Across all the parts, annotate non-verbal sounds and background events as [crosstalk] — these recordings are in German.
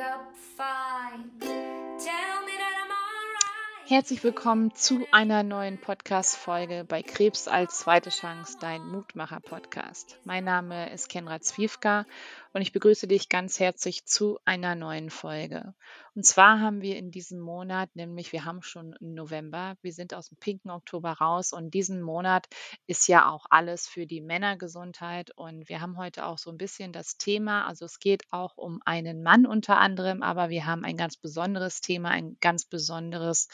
up fine. Herzlich willkommen zu einer neuen Podcast-Folge bei Krebs als zweite Chance, dein Mutmacher-Podcast. Mein Name ist Kenra Zwiefka und ich begrüße dich ganz herzlich zu einer neuen Folge. Und zwar haben wir in diesem Monat, nämlich wir haben schon November, wir sind aus dem pinken Oktober raus und diesen Monat ist ja auch alles für die Männergesundheit und wir haben heute auch so ein bisschen das Thema, also es geht auch um einen Mann unter anderem, aber wir haben ein ganz besonderes Thema, ein ganz besonderes,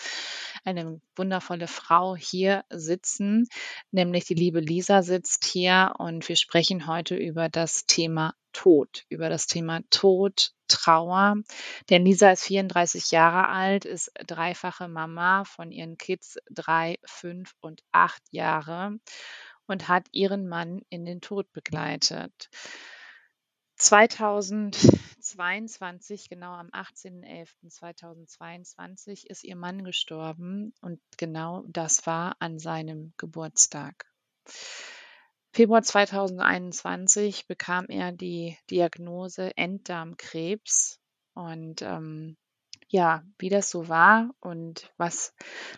eine wundervolle Frau hier sitzen, nämlich die liebe Lisa sitzt hier und wir sprechen heute über das Thema Tod, über das Thema Tod, Trauer. Denn Lisa ist 34 Jahre alt, ist dreifache Mama von ihren Kids drei, fünf und acht Jahre und hat ihren Mann in den Tod begleitet. 2022, genau am 18.11.2022, ist ihr Mann gestorben und genau das war an seinem Geburtstag. Februar 2021 bekam er die Diagnose Enddarmkrebs und ähm, ja, wie das so war und was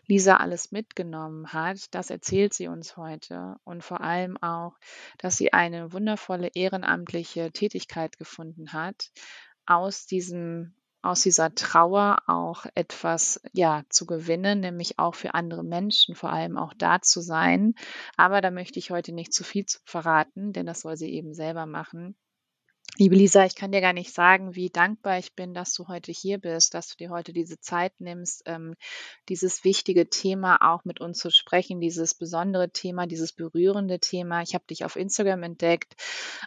Lisa alles mitgenommen hat, das erzählt sie uns heute und vor allem auch, dass sie eine wundervolle ehrenamtliche Tätigkeit gefunden hat, aus diesem aus dieser Trauer auch etwas ja zu gewinnen, nämlich auch für andere Menschen vor allem auch da zu sein. Aber da möchte ich heute nicht zu viel verraten, denn das soll sie eben selber machen. Liebe Lisa, ich kann dir gar nicht sagen, wie dankbar ich bin, dass du heute hier bist, dass du dir heute diese Zeit nimmst, ähm, dieses wichtige Thema auch mit uns zu sprechen, dieses besondere Thema, dieses berührende Thema. Ich habe dich auf Instagram entdeckt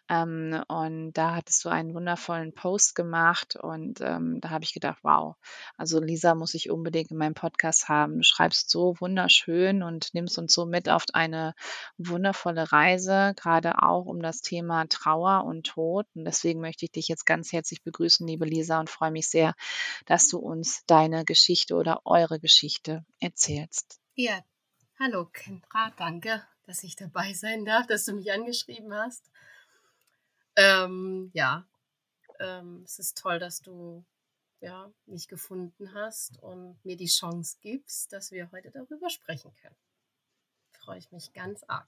ähm, und da hattest du einen wundervollen Post gemacht und ähm, da habe ich gedacht, wow, also Lisa muss ich unbedingt in meinem Podcast haben. Du schreibst so wunderschön und nimmst uns so mit auf eine wundervolle Reise, gerade auch um das Thema Trauer und Tod. Und deswegen möchte ich dich jetzt ganz herzlich begrüßen, liebe Lisa, und freue mich sehr, dass du uns deine Geschichte oder eure Geschichte erzählst. Ja, hallo Kendra, danke, dass ich dabei sein darf, dass du mich angeschrieben hast. Ähm, ja, ähm, es ist toll, dass du ja, mich gefunden hast und mir die Chance gibst, dass wir heute darüber sprechen können. Freue ich mich ganz arg.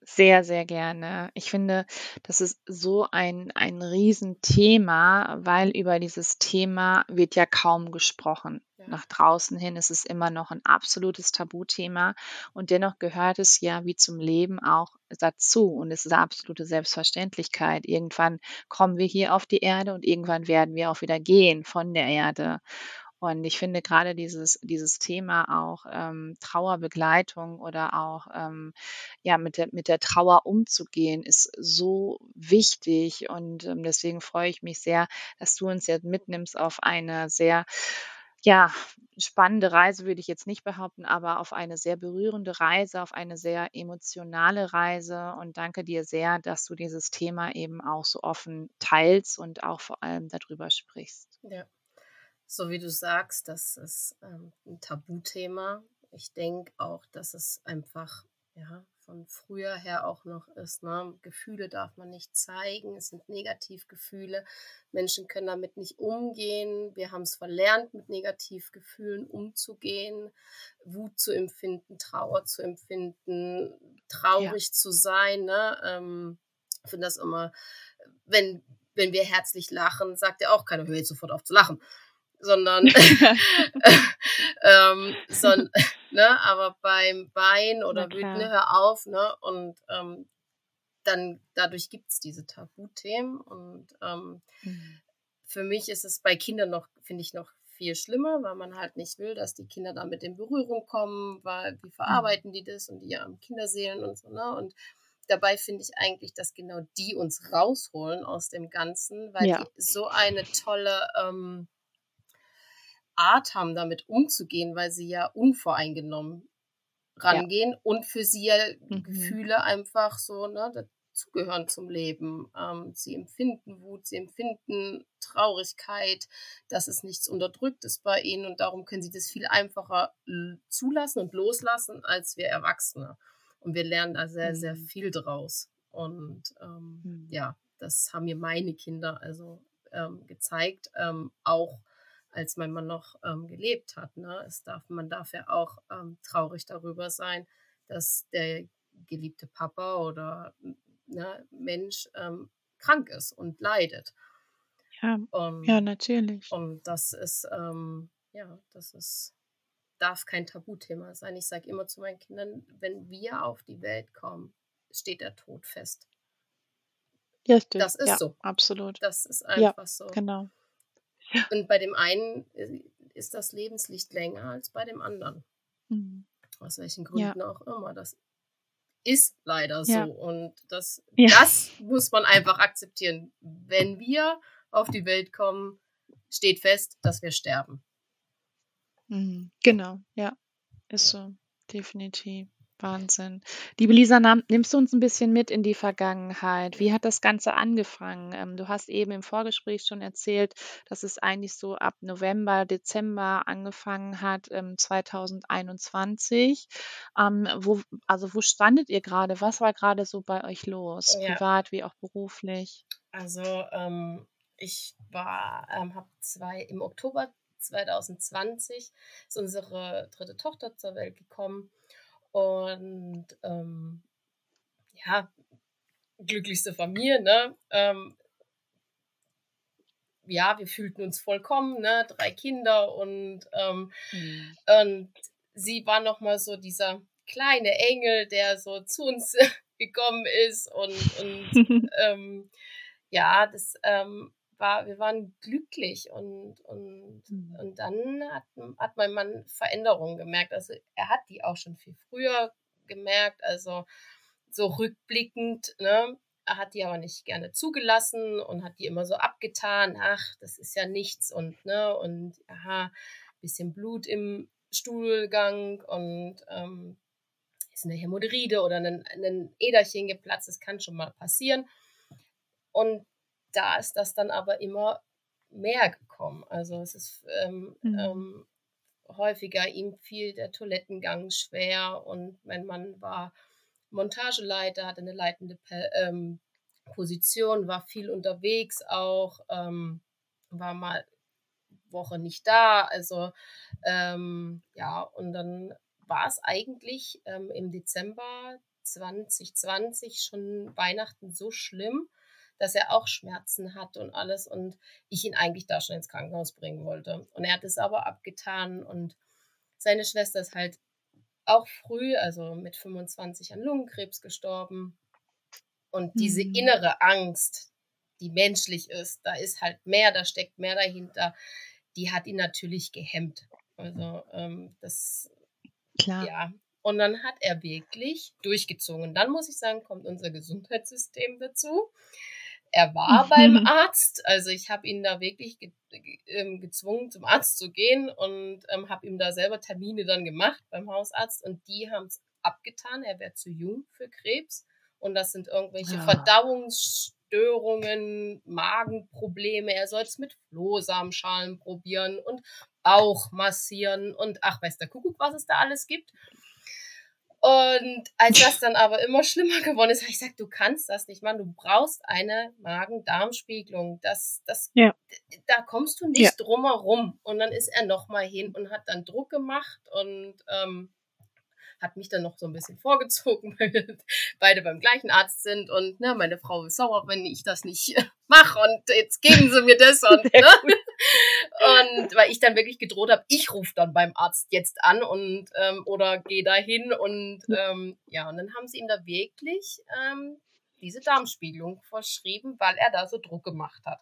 Sehr, sehr gerne. Ich finde, das ist so ein, ein Riesenthema, weil über dieses Thema wird ja kaum gesprochen. Ja. Nach draußen hin ist es immer noch ein absolutes Tabuthema und dennoch gehört es ja wie zum Leben auch dazu und es ist eine absolute Selbstverständlichkeit. Irgendwann kommen wir hier auf die Erde und irgendwann werden wir auch wieder gehen von der Erde. Und ich finde gerade dieses, dieses Thema auch ähm, Trauerbegleitung oder auch ähm, ja mit der, mit der Trauer umzugehen, ist so wichtig. Und ähm, deswegen freue ich mich sehr, dass du uns jetzt mitnimmst auf eine sehr ja, spannende Reise würde ich jetzt nicht behaupten, aber auf eine sehr berührende Reise, auf eine sehr emotionale Reise. Und danke dir sehr, dass du dieses Thema eben auch so offen teilst und auch vor allem darüber sprichst. Ja so wie du sagst, das ist ähm, ein Tabuthema. Ich denke auch, dass es einfach ja, von früher her auch noch ist. Ne? Gefühle darf man nicht zeigen, es sind Negativgefühle. Menschen können damit nicht umgehen. Wir haben es verlernt, mit Negativgefühlen umzugehen, Wut zu empfinden, Trauer zu empfinden, traurig ja. zu sein. Ne? Ähm, ich finde das immer, wenn, wenn wir herzlich lachen, sagt ja auch keiner, hör jetzt sofort auf zu lachen sondern [laughs] [laughs] ähm, so, [laughs] ne, aber beim Wein oder Wüten hör auf, ne? Und ähm, dann dadurch gibt es diese Tabuthemen. Und ähm, mhm. für mich ist es bei Kindern noch, finde ich, noch viel schlimmer, weil man halt nicht will, dass die Kinder damit in Berührung kommen, weil wie mhm. verarbeiten die das und die haben Kinderseelen und so, ne? Und dabei finde ich eigentlich, dass genau die uns rausholen aus dem Ganzen, weil ja. die so eine tolle ähm, Art haben, damit umzugehen, weil sie ja unvoreingenommen rangehen ja. und für sie ja mhm. Gefühle einfach so ne, dazugehören zum Leben. Ähm, sie empfinden Wut, sie empfinden Traurigkeit, dass es nichts Unterdrücktes bei ihnen und darum können sie das viel einfacher zulassen und loslassen als wir Erwachsene. Und wir lernen da sehr, mhm. sehr viel draus. Und ähm, mhm. ja, das haben mir meine Kinder also ähm, gezeigt, ähm, auch als mein Mann noch ähm, gelebt hat. Ne? Es darf, man darf ja auch ähm, traurig darüber sein, dass der geliebte Papa oder ne, Mensch ähm, krank ist und leidet. Ja, ja natürlich. Und das ist, ähm, ja, das ist, darf kein Tabuthema sein. Ich sage immer zu meinen Kindern, wenn wir auf die Welt kommen, steht der Tod fest. Richtig. Das ist ja, so. Absolut. Das ist einfach ja, so. Genau. Und bei dem einen äh, ist das Lebenslicht länger als bei dem anderen. Mhm. Aus welchen Gründen ja. auch immer. Das ist leider so. Und das, das muss man einfach akzeptieren. Wenn wir auf die Welt kommen, steht fest, dass wir sterben. Mhm. Genau, ja, ist so, definitiv. Wahnsinn. Liebe Lisa, nimmst du uns ein bisschen mit in die Vergangenheit? Wie hat das Ganze angefangen? Ähm, du hast eben im Vorgespräch schon erzählt, dass es eigentlich so ab November, Dezember angefangen hat, 2021. Ähm, ähm, wo, also wo standet ihr gerade? Was war gerade so bei euch los, Ja. privat wie auch beruflich? Also ich war, habe zwei im Oktober 2020 ist unsere dritte Tochter zur Welt gekommen und ähm, ja, glücklichste Familie, ne? Ähm, ja, wir fühlten uns vollkommen, ne? Drei Kinder und, ähm, mhm. und sie war nochmal so dieser kleine Engel, der so zu uns [laughs] gekommen ist und, und [laughs] ähm, ja, das ähm, war, wir waren glücklich und, und, mhm. und dann hat, hat mein Mann Veränderungen gemerkt. Also er hat die auch schon viel früher gemerkt, also so rückblickend, ne? Er hat die aber nicht gerne zugelassen und hat die immer so abgetan. Ach, das ist ja nichts und, ne, und aha, bisschen Blut im Stuhlgang und ähm, ist eine Hämorrhoide oder ein, ein Äderchen geplatzt, das kann schon mal passieren. Und da ist das dann aber immer mehr gekommen. Also es ist ähm, mhm. ähm, häufiger, ihm fiel der Toilettengang schwer und mein Mann war Montageleiter, hatte eine leitende ähm, Position, war viel unterwegs auch, ähm, war mal Woche nicht da. Also ähm, ja, und dann war es eigentlich ähm, im Dezember 2020 schon Weihnachten so schlimm, dass er auch Schmerzen hat und alles und ich ihn eigentlich da schon ins Krankenhaus bringen wollte. Und er hat es aber abgetan und seine Schwester ist halt auch früh, also mit 25 an Lungenkrebs gestorben. Und diese mhm. innere Angst, die menschlich ist, da ist halt mehr, da steckt mehr dahinter, die hat ihn natürlich gehemmt. Also ähm, das, Klar. ja. Und dann hat er wirklich durchgezogen. Dann muss ich sagen, kommt unser Gesundheitssystem dazu. Er war beim Arzt, also ich habe ihn da wirklich ge ähm, gezwungen, zum Arzt zu gehen und ähm, habe ihm da selber Termine dann gemacht beim Hausarzt und die haben es abgetan, er wäre zu jung für Krebs und das sind irgendwelche ja. Ah. Verdauungsstörungen, Magenprobleme, er soll es mit Flohsamenschalen probieren und Bauch massieren und ach, weiß der Kuckuck, was es da alles gibt. Und als das dann aber immer schlimmer geworden ist, habe ich gesagt, du kannst das nicht machen. Du brauchst eine Magen-Darm-Spiegelung. Das, das, ja. Da kommst du nicht ja. drum herum. Und dann ist er nochmal hin und hat dann Druck gemacht und ähm, hat mich dann noch so ein bisschen vorgezogen, [laughs] weil wir beide beim gleichen Arzt sind und ne, meine Frau ist sauer, wenn ich das nicht [laughs] mache und jetzt geben sie mir das und, ne? [laughs] und weil ich dann wirklich gedroht habe, ich rufe dann beim Arzt jetzt an und ähm, oder gehe da hin und ähm, ja, und dann haben sie ihm da wirklich ähm, diese Darmspiegelung verschrieben, weil er da so Druck gemacht hat.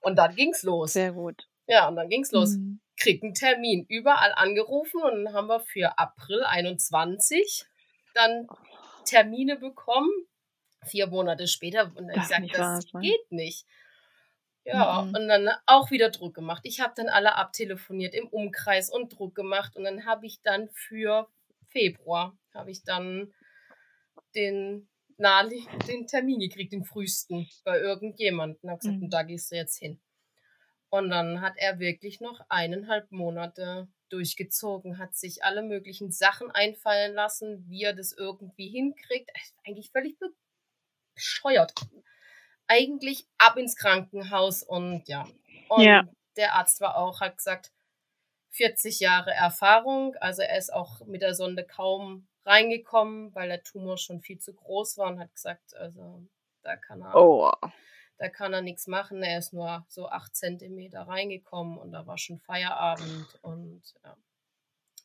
Und dann ging's los. Sehr gut. Ja, und dann ging's los. Mhm krieg einen Termin. Überall angerufen und dann haben wir für April 21 dann Termine bekommen. Vier Monate später. Und ich sage, das geht nicht. Ja, mhm. und dann auch wieder Druck gemacht. Ich habe dann alle abtelefoniert im Umkreis und Druck gemacht. Und dann habe ich dann für Februar, habe ich dann den, na, den Termin gekriegt, den frühesten, bei irgendjemandem. Und habe gesagt, mhm. da gehst du jetzt hin. Und dann hat er wirklich noch eineinhalb Monate durchgezogen, hat sich alle möglichen Sachen einfallen lassen, wie er das irgendwie hinkriegt. Eigentlich völlig bescheuert. eigentlich ab ins Krankenhaus und ja. Und ja. der Arzt war auch, hat gesagt, 40 Jahre Erfahrung. Also er ist auch mit der Sonde kaum reingekommen, weil der Tumor schon viel zu groß war und hat gesagt, also da kann er, oh. Da kann er nichts machen. Er ist nur so acht Zentimeter reingekommen und da war schon Feierabend und ja.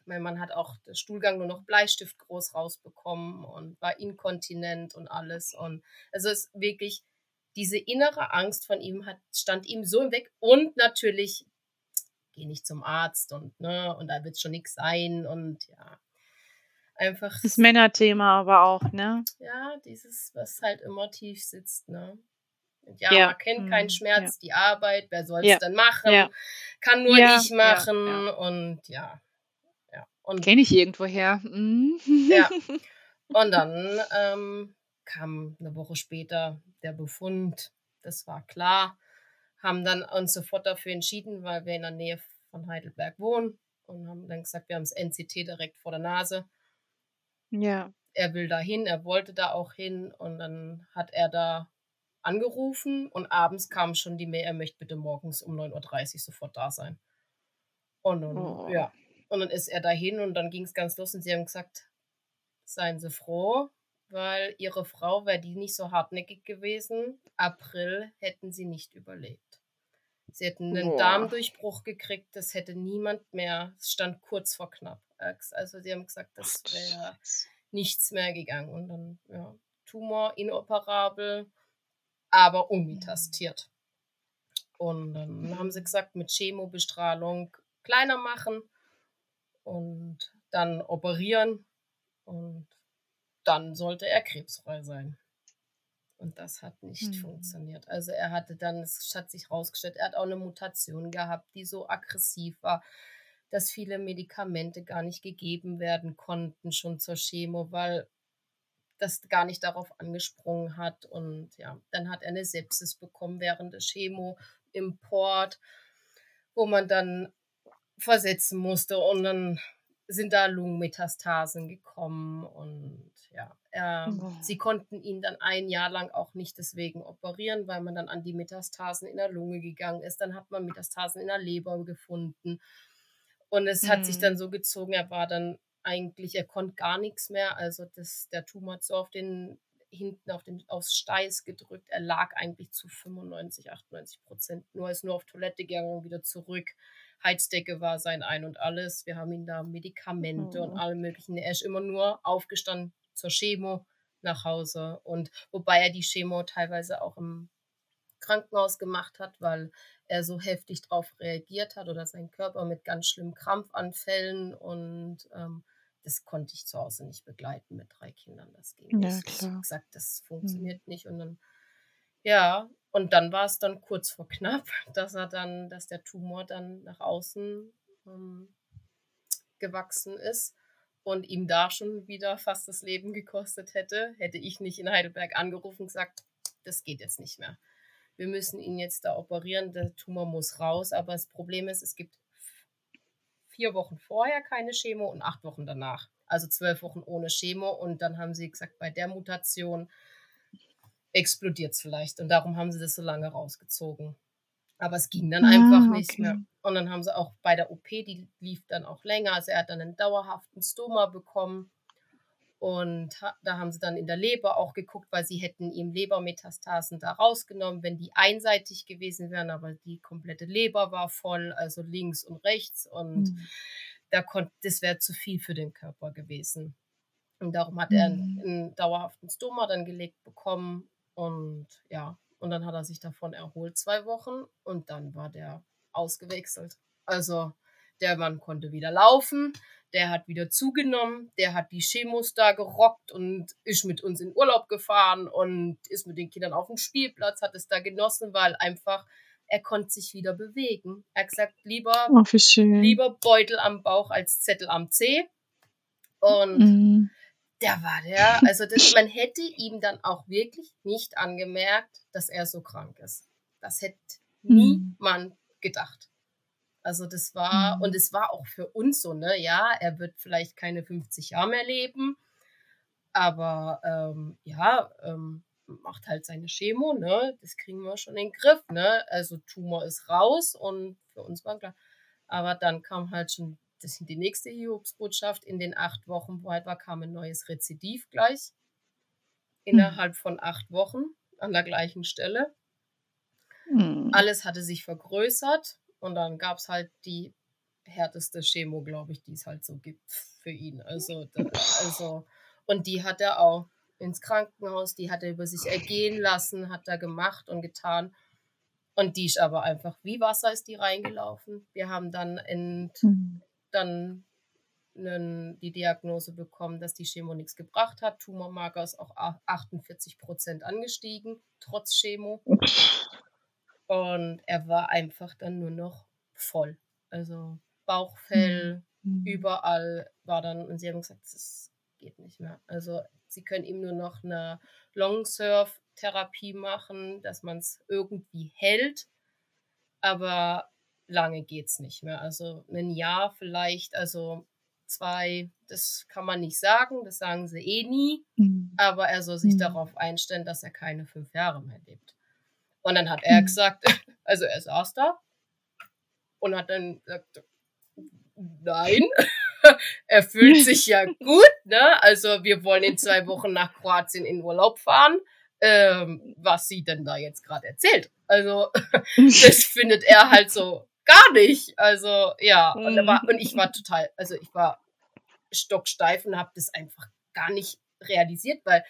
Mein Mann hat auch den Stuhlgang nur noch Bleistift groß rausbekommen und war inkontinent und alles. Und also es ist wirklich diese innere Angst von ihm hat, stand ihm so im Weg und natürlich geh nicht zum Arzt und ne, und da wird schon nichts sein und ja. Einfach. Das Männerthema aber auch, ne? Ja, dieses, was halt immer tief sitzt, ne? Ja, ja. man kennt keinen mhm, Schmerz, ja. die Arbeit, wer soll es ja. dann machen? Kann nur ich machen und ja. ja. Und Kenne ich irgendwoher. Mhm. Ja. [laughs] Und dann ähm, kam eine Woche später der Befund, das war klar, haben dann uns sofort dafür entschieden, weil wir in der Nähe von Heidelberg wohnen und haben dann gesagt, wir haben das NCT direkt vor der Nase. Ja. Er will da hin, er wollte da auch hin und dann hat er da angerufen und abends kam schon die Mail, er möchte bitte morgens um 9.30 Uhr sofort da sein. Und dann, oh. ja. Und dann ist er dahin und dann ging es ganz los und sie haben gesagt, seien Sie froh, weil ihre Frau wäre die nicht so hartnäckig gewesen. April hätten sie nicht überlebt. Sie hätten einen Boah. Darmdurchbruch gekriegt, das hätte niemand mehr. Es stand kurz vor knapp. Also sie haben gesagt, das wäre nichts mehr gegangen. Und dann, ja, Tumor inoperabel, aber unmetastiert. Und dann haben sie gesagt, mit Chemobestrahlung kleiner machen und dann operieren. Und dann sollte er krebsfrei sein. Und das hat nicht mhm. funktioniert. Also er hatte dann, es hat sich rausgestellt, er hat auch eine Mutation gehabt, die so aggressiv war, dass viele Medikamente gar nicht gegeben werden konnten, schon zur Chemo, weil das gar nicht darauf angesprungen hat. Und ja, dann hat er eine Sepsis bekommen während der Chemo im Port, wo man dann versetzen musste. Und dann sind da Lungenmetastasen gekommen und ja, er, oh. sie konnten ihn dann ein Jahr lang auch nicht deswegen operieren, weil man dann an die Metastasen in der Lunge gegangen ist. Dann hat man Metastasen in der Leber gefunden und es mhm. hat sich dann mhm. so gezogen, er war dann eigentlich, er konnte gar nichts mehr, also das, der Tumor hat so auf den hinten auf den, aufs Steiß gedrückt. Er lag eigentlich zu 95, 98 Prozent. Nur ist nur auf Toilette gegangen und wieder zurück. Heizdecke war sein Ein und alles. Wir haben ihm da Medikamente oh. und alle möglichen. Er ist immer nur aufgestanden zur Chemo nach Hause. Und wobei er die Chemo teilweise auch im Krankenhaus gemacht hat, weil er so heftig darauf reagiert hat oder sein Körper mit ganz schlimmen Krampfanfällen und ähm, das konnte ich zu Hause nicht begleiten mit drei Kindern. Das ging ja, nicht. Klar. Ich habe gesagt, das funktioniert mhm. nicht. Und dann, ja, und dann war es dann kurz vor knapp, [laughs] dass er dann, dass der Tumor dann nach außen ähm, gewachsen ist und ihm da schon wieder fast das Leben gekostet hätte, hätte ich nicht in Heidelberg angerufen und gesagt, das geht jetzt nicht mehr. Wir müssen ihn jetzt da operieren, der Tumor muss raus. Aber das Problem ist, es gibt vier Wochen vorher keine Chemo und acht Wochen danach. Also zwölf Wochen ohne Chemo. Und dann haben sie gesagt, bei der Mutation explodiert es vielleicht. Und darum haben sie das so lange rausgezogen. Aber es ging dann ah, einfach nicht okay. mehr. Und dann haben sie auch bei der OP, die lief dann auch länger. Also er hat dann einen dauerhaften Stoma bekommen. Und da haben sie dann in der Leber auch geguckt, weil sie hätten ihm Lebermetastasen da rausgenommen, wenn die einseitig gewesen wären, aber die komplette Leber war voll, also links und rechts. Und mhm. da konnte, das wäre zu viel für den Körper gewesen. Und darum hat mhm. er einen, einen dauerhaften Stoma dann gelegt bekommen und ja, und dann hat er sich davon erholt zwei Wochen und dann war der ausgewechselt. Also der Mann konnte wieder laufen, der hat wieder zugenommen, der hat die Chemos da gerockt und ist mit uns in Urlaub gefahren und ist mit den Kindern auf dem Spielplatz, hat es da genossen, weil einfach er konnte sich wieder bewegen. Er hat gesagt, lieber, oh, lieber Beutel am Bauch als Zettel am Zeh. Und mhm der war der. Also das, man hätte ihm dann auch wirklich nicht angemerkt, dass er so krank ist. Das hätte mhm. niemand gedacht. Also das war, mhm. und es war auch für uns so, ne, ja, er wird vielleicht keine 50 Jahre mehr leben, aber ähm, ja, ähm, macht halt seine Chemo, ne? Das kriegen wir schon in den Griff, ne? Also Tumor ist raus und für uns war klar. Aber dann kam halt schon das die nächste Hiobsbotschaft. In den acht Wochen, wo halt war, kam ein neues Rezidiv gleich. Innerhalb mhm. von acht Wochen an der gleichen Stelle. Mhm. Alles hatte sich vergrößert und dann gab es halt die härteste Chemo, glaube ich, die es halt so gibt für ihn. Also, da, also, und die hat er auch ins Krankenhaus, die hat er über sich ergehen lassen, hat er gemacht und getan. Und die ist aber einfach wie Wasser ist die reingelaufen. Wir haben dann, ent, mhm. dann einen, die Diagnose bekommen, dass die Chemo nichts gebracht hat. Tumormarker ist auch 48 Prozent angestiegen, trotz Chemo. Und er war einfach dann nur noch voll. Also Bauchfell, mhm. überall war dann, und sie haben gesagt, das geht nicht mehr. Also sie können ihm nur noch eine Long-Surf-Therapie machen, dass man es irgendwie hält, aber lange geht es nicht mehr. Also ein Jahr vielleicht, also zwei, das kann man nicht sagen, das sagen sie eh nie, mhm. aber er soll sich mhm. darauf einstellen, dass er keine fünf Jahre mehr lebt. Und dann hat er mhm. gesagt, [laughs] also er saß da und hat dann gesagt, nein, [laughs] er fühlt sich ja [laughs] gut, ne? Also wir wollen in zwei Wochen nach Kroatien in Urlaub fahren. Ähm, was sie denn da jetzt gerade erzählt. Also das findet er halt so gar nicht. Also ja, und, war, und ich war total, also ich war stocksteif und habe das einfach gar nicht realisiert, weil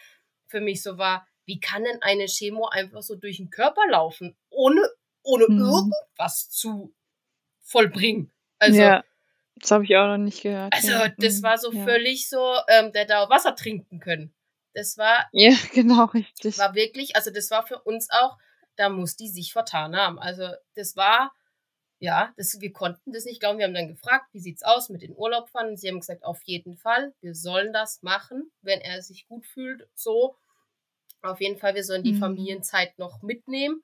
für mich so war, wie kann denn eine Chemo einfach so durch den Körper laufen, ohne, ohne mhm. irgendwas zu vollbringen? Also ja. Das habe ich auch noch nicht gehört. Also, ja. das mhm. war so ja. völlig so, ähm, der da Wasser trinken können. Das war. Ja, [laughs] genau, richtig. War wirklich, also das war für uns auch, da muss die sich vertan haben. Also, das war, ja, das, wir konnten das nicht glauben. Wir haben dann gefragt, wie sieht's aus mit den Urlaubfahren? Und sie haben gesagt, auf jeden Fall, wir sollen das machen, wenn er sich gut fühlt, so. Auf jeden Fall, wir sollen die mhm. Familienzeit noch mitnehmen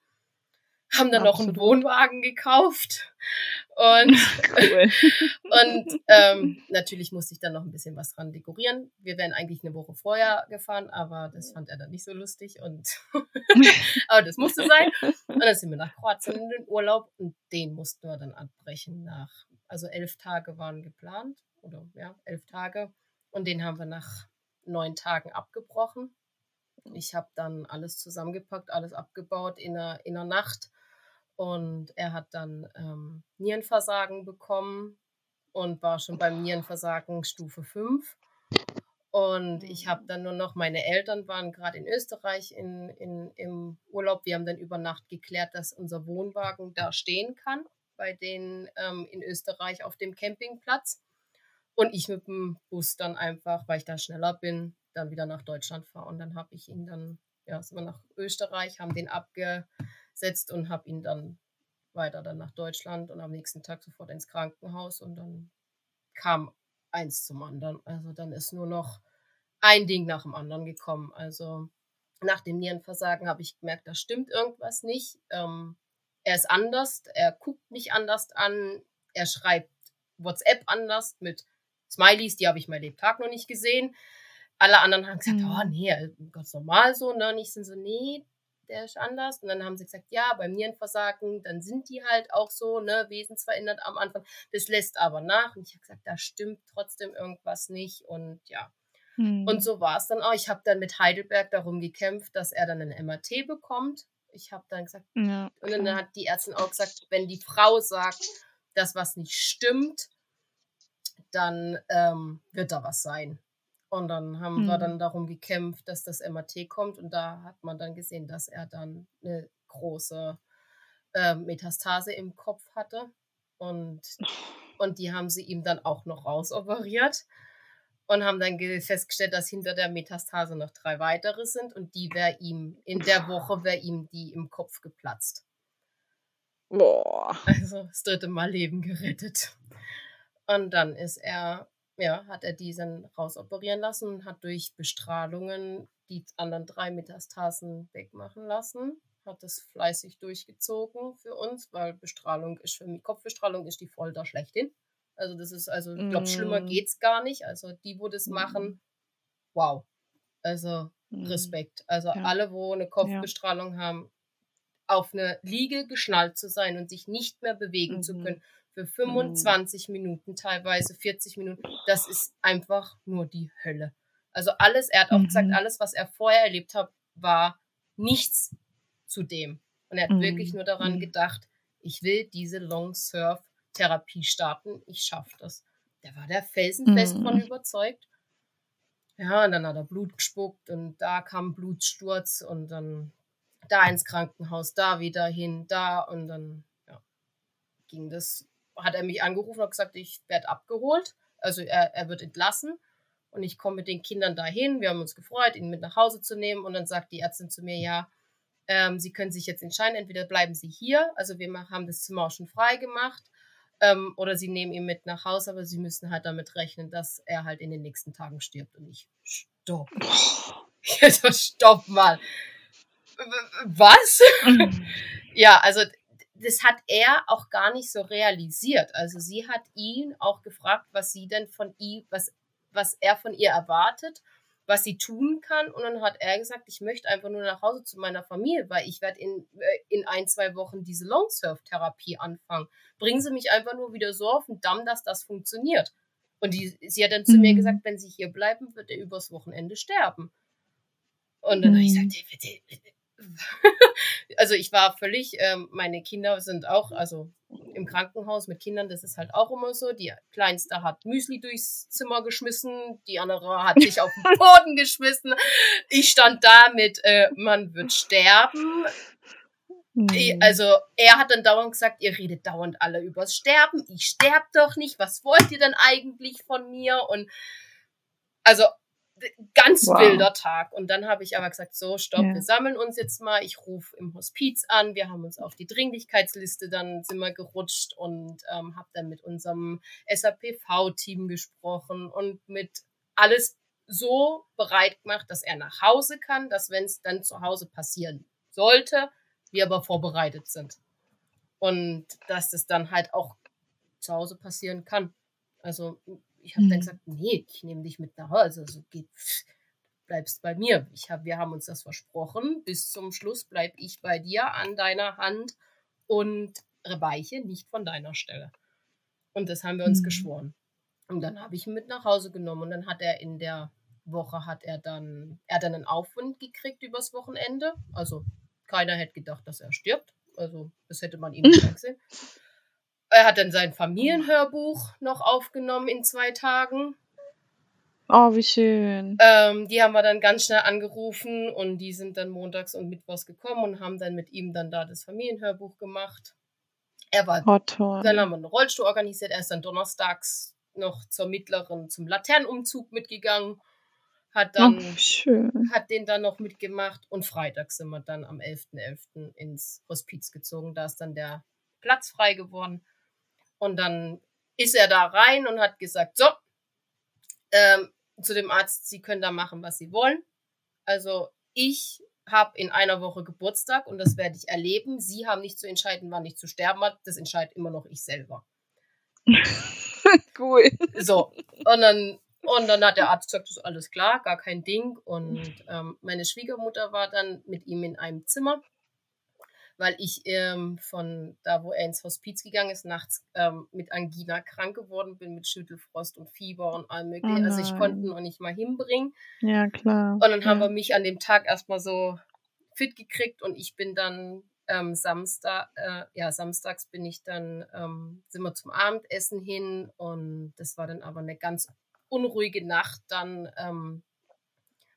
haben dann Absolut. noch einen Wohnwagen gekauft und, [laughs] cool. und ähm, natürlich musste ich dann noch ein bisschen was dran dekorieren. Wir wären eigentlich eine Woche vorher gefahren, aber das fand er dann nicht so lustig und [laughs] aber das musste sein. Und dann sind wir nach Kroatien in den Urlaub und den mussten wir dann abbrechen nach, also elf Tage waren geplant oder ja, elf Tage und den haben wir nach neun Tagen abgebrochen. Ich habe dann alles zusammengepackt, alles abgebaut in einer, in einer Nacht und er hat dann ähm, Nierenversagen bekommen und war schon beim Nierenversagen Stufe 5. Und ich habe dann nur noch, meine Eltern waren gerade in Österreich in, in, im Urlaub. Wir haben dann über Nacht geklärt, dass unser Wohnwagen da stehen kann, bei denen ähm, in Österreich auf dem Campingplatz. Und ich mit dem Bus dann einfach, weil ich da schneller bin, dann wieder nach Deutschland fahre. Und dann habe ich ihn dann, ja, sind wir nach Österreich, haben den abge, setzt und habe ihn dann weiter dann nach Deutschland und am nächsten Tag sofort ins Krankenhaus und dann kam eins zum anderen. Also dann ist nur noch ein Ding nach dem anderen gekommen. Also nach dem Nierenversagen habe ich gemerkt, da stimmt irgendwas nicht. Ähm, er ist anders, er guckt mich anders an, er schreibt WhatsApp anders mit Smileys, die habe ich mein Lebtag noch nicht gesehen. Alle anderen haben gesagt, mhm. oh nee, ganz normal so, ne? Und ich sind so, nee, der ist anders. Und dann haben sie gesagt, ja, beim Nierenversagen, dann sind die halt auch so, ne, wesensverändert am Anfang. Das lässt aber nach. Und ich habe gesagt, da stimmt trotzdem irgendwas nicht. Und ja. Hm. Und so war es dann auch. Ich habe dann mit Heidelberg darum gekämpft, dass er dann ein MRT bekommt. Ich habe dann gesagt, ja, und dann hat die Ärztin auch gesagt, wenn die Frau sagt, dass was nicht stimmt, dann ähm, wird da was sein. Und dann haben mhm. wir dann darum gekämpft, dass das MRT kommt. Und da hat man dann gesehen, dass er dann eine große äh, Metastase im Kopf hatte. Und, und die haben sie ihm dann auch noch rausoperiert und haben dann festgestellt, dass hinter der Metastase noch drei weitere sind und die wäre ihm, in der Woche wäre ihm die im Kopf geplatzt. Boah. Also das dritte Mal Leben gerettet. Und dann ist er ja, hat er diesen rausoperieren lassen und hat durch Bestrahlungen die anderen drei Metastasen wegmachen lassen. Hat das fleißig durchgezogen für uns, weil Bestrahlung ist für mich, Kopfbestrahlung ist die Folter schlechthin. Also das ist, also ich glaube, mm. schlimmer geht's gar nicht. Also die, wo das mm. machen, wow. Also mhm. Respekt. Also ja. alle, wo eine Kopfbestrahlung ja. haben, auf eine Liege geschnallt zu sein und sich nicht mehr bewegen mhm. zu können für 25 mhm. Minuten, teilweise 40 Minuten, das ist einfach nur die Hölle. Also alles, er hat auch gesagt, mhm. alles, was er vorher erlebt hat, war nichts zu dem. Und er hat mhm. wirklich nur daran mhm. gedacht, ich will diese Long Surf Therapie starten, ich schaffe das. Der war der felsenfest von mhm. überzeugt. Ja, und dann hat er Blut gespuckt und da kam Blutsturz und dann da ins Krankenhaus, da wieder hin, da und dann ja, ging das, hat er mich angerufen und gesagt, ich werde abgeholt, also er, er wird entlassen und ich komme mit den Kindern dahin. Wir haben uns gefreut, ihn mit nach Hause zu nehmen und dann sagt die Ärztin zu mir, ja, ähm, Sie können sich jetzt entscheiden, entweder bleiben Sie hier, also wir haben das Zimmer auch schon frei gemacht, ähm, oder Sie nehmen ihn mit nach Hause, aber Sie müssen halt damit rechnen, dass er halt in den nächsten Tagen stirbt. Und ich, stopp. also, [laughs] stopp mal. Was? Mhm. [laughs] ja, also das hat er auch gar nicht so realisiert. Also sie hat ihn auch gefragt, was sie denn von ihm, was, was er von ihr erwartet was sie tun kann. Und dann hat er gesagt, ich möchte einfach nur nach Hause zu meiner Familie, weil ich werde in, äh, in ein, zwei Wochen diese Longsurf-Therapie anfangen. Bringen Sie mich einfach nur wieder so auf den Damm, dass das funktioniert. Und die, sie hat dann zu mhm. mir gesagt, wenn Sie hier bleiben, wird er übers Wochenende sterben. Und dann mhm. habe ich gesagt, [laughs] also ich war völlig, ähm, meine Kinder sind auch, also im Krankenhaus mit Kindern, das ist halt auch immer so. Die Kleinste hat Müsli durchs Zimmer geschmissen, die andere hat sich auf den [laughs] Boden geschmissen. Ich stand da mit, äh, man wird sterben. Mhm. Also er hat dann dauernd gesagt, ihr redet dauernd alle übers Sterben. Ich sterb doch nicht. Was wollt ihr denn eigentlich von mir? Und also ganz wow. wilder Tag. Und dann habe ich aber gesagt, so, stopp, ja. wir sammeln uns jetzt mal. Ich rufe im Hospiz an. Wir haben uns auf die Dringlichkeitsliste dann sind wir gerutscht und ähm, habe dann mit unserem SAPV-Team gesprochen und mit alles so bereit gemacht, dass er nach Hause kann, dass wenn es dann zu Hause passieren sollte, wir aber vorbereitet sind. Und dass das dann halt auch zu Hause passieren kann. Also ich habe mhm. dann gesagt, nee, ich nehme dich mit nach Hause. Also geht, bleibst bei mir. Ich hab, wir haben uns das versprochen. Bis zum Schluss bleib ich bei dir an deiner Hand und weiche nicht von deiner Stelle. Und das haben wir uns mhm. geschworen. Und dann habe ich ihn mit nach Hause genommen und dann hat er in der Woche hat er dann, er hat dann einen Aufwand gekriegt übers Wochenende. Also keiner hätte gedacht, dass er stirbt. Also das hätte man ihm nicht [laughs] gesehen. Er hat dann sein Familienhörbuch noch aufgenommen in zwei Tagen. Oh, wie schön. Ähm, die haben wir dann ganz schnell angerufen und die sind dann montags und mittwochs gekommen und haben dann mit ihm dann da das Familienhörbuch gemacht. Er war, oh, toll. dann haben wir einen Rollstuhl organisiert. Er ist dann donnerstags noch zur mittleren, zum Laternenumzug mitgegangen. Hat dann, oh, schön. hat den dann noch mitgemacht und freitags sind wir dann am 11.11. .11. ins Hospiz gezogen. Da ist dann der Platz frei geworden. Und dann ist er da rein und hat gesagt, so, ähm, zu dem Arzt, Sie können da machen, was Sie wollen. Also ich habe in einer Woche Geburtstag und das werde ich erleben. Sie haben nicht zu entscheiden, wann ich zu sterben habe. Das entscheidet immer noch ich selber. [laughs] cool. So, und dann, und dann hat der Arzt gesagt, das ist alles klar, gar kein Ding. Und ähm, meine Schwiegermutter war dann mit ihm in einem Zimmer weil ich ähm, von da, wo er ins Hospiz gegangen ist, nachts ähm, mit Angina krank geworden bin, mit Schüttelfrost und Fieber und allem möglichen. Oh also ich konnte ihn noch nicht mal hinbringen. Ja, klar. Und dann ja. haben wir mich an dem Tag erstmal so fit gekriegt und ich bin dann ähm, Samstag, äh, ja, samstags bin ich dann, ähm, sind wir zum Abendessen hin und das war dann aber eine ganz unruhige Nacht dann, ähm,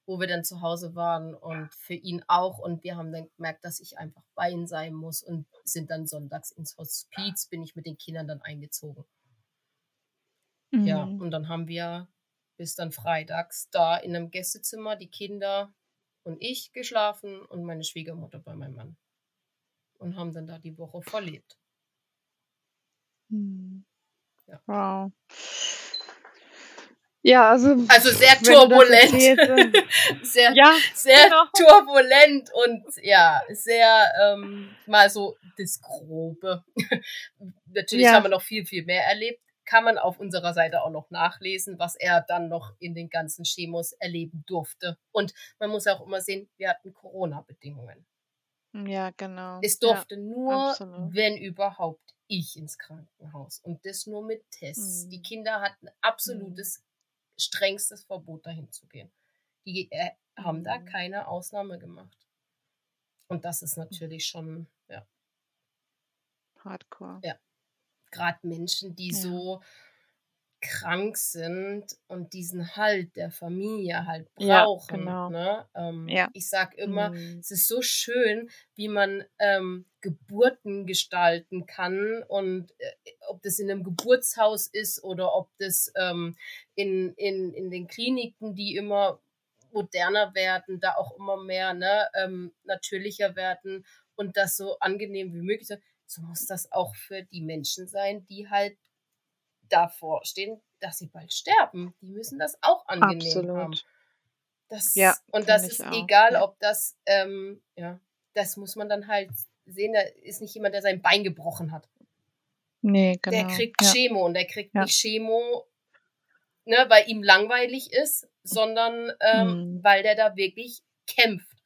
wo wir dann zu Hause waren und für ihn auch. Und wir haben dann gemerkt, dass ich einfach bei ihm sein muss und sind dann sonntags ins Hospiz, bin ich mit den Kindern dann eingezogen. Mhm. Ja, und dann haben wir bis dann freitags da in einem Gästezimmer die Kinder und ich geschlafen und meine Schwiegermutter bei meinem Mann. Und haben dann da die Woche verlebt. Mhm. Ja. Wow. Ja, also. Also sehr turbulent. [laughs] sehr, ja, sehr genau. turbulent und ja, sehr ähm, mal so das Grobe. [laughs] Natürlich ja. haben wir noch viel, viel mehr erlebt. kann man auf unserer Seite auch noch nachlesen, was er dann noch in den ganzen Chemos erleben durfte. Und man muss auch immer sehen, wir hatten Corona-Bedingungen. Ja, genau. Es durfte ja, nur, absolut. wenn überhaupt, ich ins Krankenhaus. Und das nur mit Tests. Mhm. Die Kinder hatten absolutes, mhm. Strengstes Verbot, dahin zu gehen. Die äh, haben mhm. da keine Ausnahme gemacht. Und das ist natürlich schon, ja. Hardcore. Ja. Gerade Menschen, die ja. so krank sind und diesen Halt der Familie halt brauchen. Ja, genau. ne? ähm, ja. Ich sag immer, mhm. es ist so schön, wie man ähm, Geburten gestalten kann und äh, ob das in einem Geburtshaus ist oder ob das ähm, in, in, in den Kliniken, die immer moderner werden, da auch immer mehr ne, ähm, natürlicher werden und das so angenehm wie möglich. So muss das auch für die Menschen sein, die halt davor stehen, dass sie bald sterben. Die müssen das auch angenehm Absolut. haben. Das, ja, und das ist auch. egal, ob das, ähm, ja, das muss man dann halt sehen. Da ist nicht jemand, der sein Bein gebrochen hat. Nee, genau. Der kriegt ja. Chemo und der kriegt ja. nicht Chemo, ne, weil ihm langweilig ist, sondern ähm, mhm. weil der da wirklich kämpft.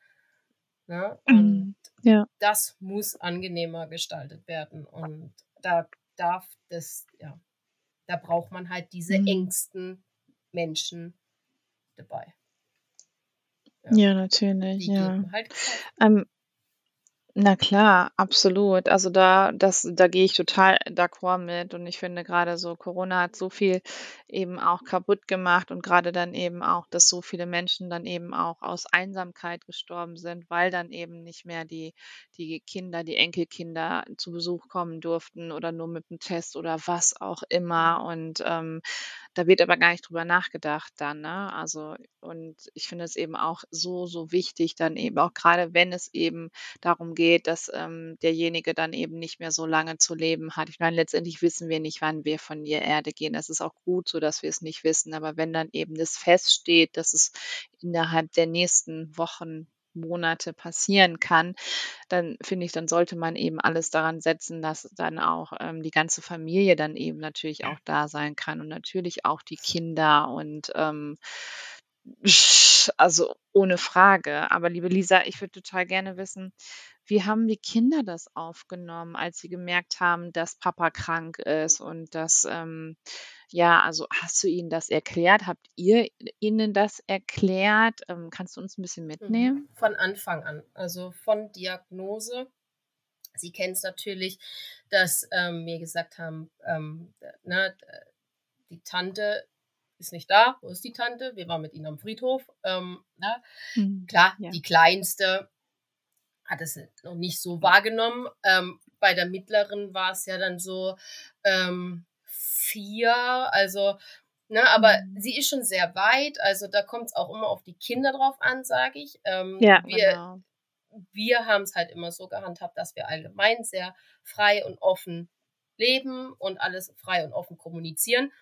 Ne? Und mhm. ja. das muss angenehmer gestaltet werden. Und da darf das, ja, da braucht man halt diese mhm. engsten Menschen dabei. Ja, ja natürlich. Die ja. Halt ähm, na klar, absolut. Also da, das, da gehe ich total d'accord mit. Und ich finde gerade so, Corona hat so viel eben auch kaputt gemacht und gerade dann eben auch, dass so viele Menschen dann eben auch aus Einsamkeit gestorben sind, weil dann eben nicht mehr die, die Kinder, die Enkelkinder zu Besuch kommen durften oder nur mit dem Test oder was auch immer. Und ähm, da wird aber gar nicht drüber nachgedacht dann, ne? Also, und ich finde es eben auch so, so wichtig, dann eben auch gerade wenn es eben darum geht, dass ähm, derjenige dann eben nicht mehr so lange zu leben hat. Ich meine, letztendlich wissen wir nicht, wann wir von der Erde gehen. Das ist auch gut so, dass wir es nicht wissen. Aber wenn dann eben das feststeht, dass es innerhalb der nächsten Wochen Monate passieren kann, dann finde ich, dann sollte man eben alles daran setzen, dass dann auch ähm, die ganze Familie dann eben natürlich auch da sein kann und natürlich auch die Kinder und ähm, also ohne Frage. Aber liebe Lisa, ich würde total gerne wissen, wie haben die Kinder das aufgenommen, als sie gemerkt haben, dass Papa krank ist und dass ähm, ja, also hast du ihnen das erklärt? Habt ihr ihnen das erklärt? Ähm, kannst du uns ein bisschen mhm. mitnehmen? Von Anfang an, also von Diagnose. Sie kennen es natürlich, dass ähm, wir gesagt haben, ähm, ne, die Tante ist nicht da. Wo ist die Tante? Wir waren mit ihnen am Friedhof. Ähm, ne? Mhm, Klar, ja. die kleinste hat es noch nicht so wahrgenommen. Ähm, bei der mittleren war es ja dann so, ähm, vier, also, ne, aber mhm. sie ist schon sehr weit, also da kommt es auch immer auf die Kinder drauf an, sage ich. Ähm, ja, wir, genau. Wir haben es halt immer so gehandhabt, dass wir allgemein sehr frei und offen leben und alles frei und offen kommunizieren,